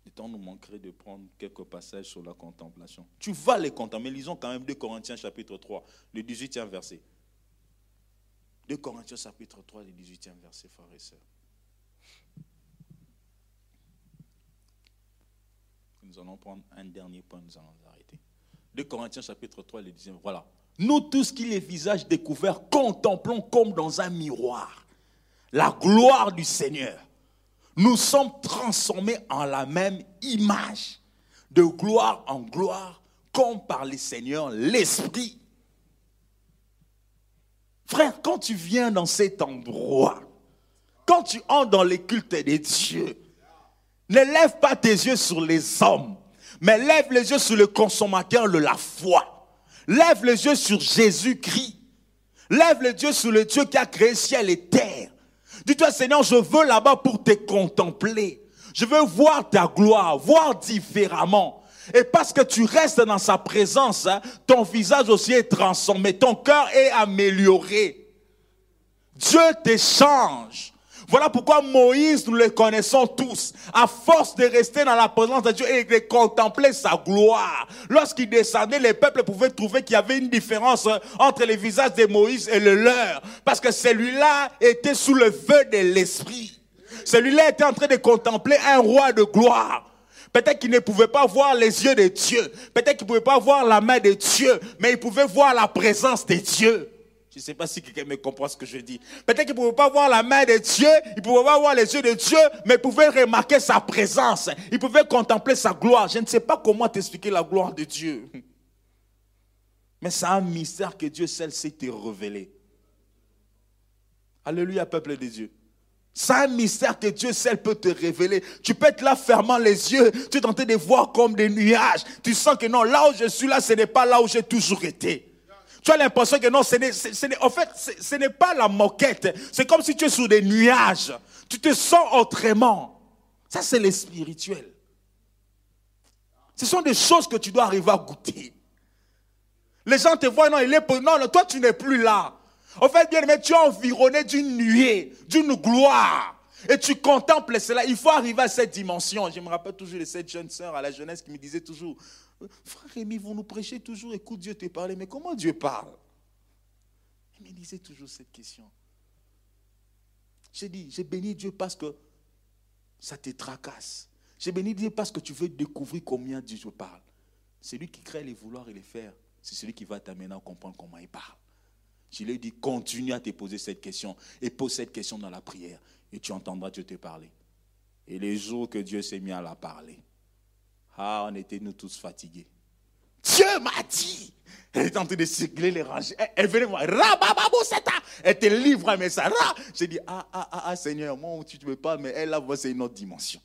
Le temps nous manquerait de prendre quelques passages sur la contemplation. Tu vas les contempler. Lisons quand même 2 Corinthiens chapitre 3, le 18e verset. 2 Corinthiens chapitre 3, le 18e verset, frères et sœurs. Nous allons prendre un dernier point, nous allons arrêter. 2 Corinthiens chapitre 3, le 18e. Voilà. Nous tous qui les visages découverts contemplons comme dans un miroir la gloire du Seigneur, nous sommes transformés en la même image, de gloire en gloire, comme par le Seigneur l'Esprit. Frère, quand tu viens dans cet endroit, quand tu entres dans les cultes des dieux, ne lève pas tes yeux sur les hommes, mais lève les yeux sur le consommateur de la foi. Lève les yeux sur Jésus-Christ. Lève les yeux sur le Dieu qui a créé ciel et terre. Dis-toi, Seigneur, je veux là-bas pour te contempler. Je veux voir ta gloire, voir différemment. Et parce que tu restes dans sa présence, hein, ton visage aussi est transformé, ton cœur est amélioré. Dieu te change. Voilà pourquoi Moïse, nous le connaissons tous, à force de rester dans la présence de Dieu et de contempler sa gloire. Lorsqu'il descendait, les peuples pouvaient trouver qu'il y avait une différence hein, entre les visages de Moïse et le leur. Parce que celui-là était sous le feu de l'esprit. Celui-là était en train de contempler un roi de gloire. Peut-être qu'il ne pouvait pas voir les yeux de Dieu. Peut-être qu'il ne pouvait pas voir la main de Dieu. Mais il pouvait voir la présence de Dieu. Je ne sais pas si quelqu'un me comprend ce que je dis. Peut-être qu'il ne pouvait pas voir la main de Dieu, il ne pouvait pas voir les yeux de Dieu, mais il pouvait remarquer sa présence. Il pouvait contempler sa gloire. Je ne sais pas comment t'expliquer la gloire de Dieu. Mais c'est un mystère que Dieu seul sait te révéler. Alléluia, peuple de Dieu. C'est un mystère que Dieu seul peut te révéler. Tu peux être là fermant les yeux, tu es tenté de voir comme des nuages. Tu sens que non, là où je suis là, ce n'est pas là où j'ai toujours été. Tu as l'impression que non, ce n'est, en fait, ce n'est pas la moquette. C'est comme si tu es sous des nuages. Tu te sens autrement. Ça, c'est le spirituel. Ce sont des choses que tu dois arriver à goûter. Les gens te voient, non, il est, non, toi, tu n'es plus là. En fait, bien aimé, tu es environné d'une nuée, d'une gloire. Et tu contemples cela. Il faut arriver à cette dimension. Je me rappelle toujours de cette jeune sœur à la jeunesse qui me disait toujours, Frère Rémi, vous nous prêchez toujours, écoute Dieu te parler, mais comment Dieu parle? Il me disait toujours cette question. J'ai dit, j'ai béni Dieu parce que ça te tracasse. J'ai béni Dieu parce que tu veux découvrir combien Dieu te parle. C'est lui qui crée les vouloirs et les faire. C'est celui qui va t'amener à comprendre comment il parle. Je lui ai dit, continue à te poser cette question et pose cette question dans la prière et tu entendras Dieu te parler. Et les jours que Dieu s'est mis à la parler, ah, on était nous tous fatigués. Dieu m'a dit. Elle est en train de circuler les rangs. Elle, venait voir. Elle te livre un message. J'ai dit, ah, ah, ah, ah, Seigneur, moi, tu ne veux pas, mais elle, là, c'est une autre dimension.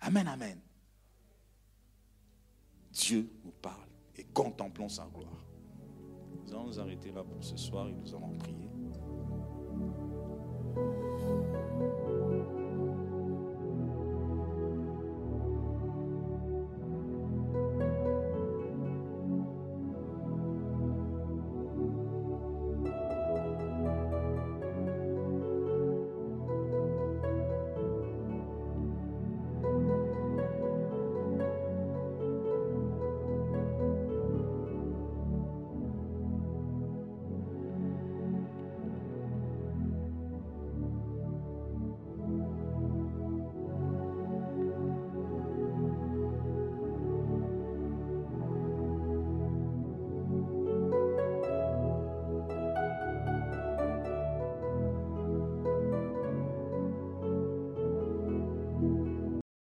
Amen, amen. Dieu nous parle et contemplons sa gloire. Nous allons nous arrêter là pour ce soir et nous allons prier.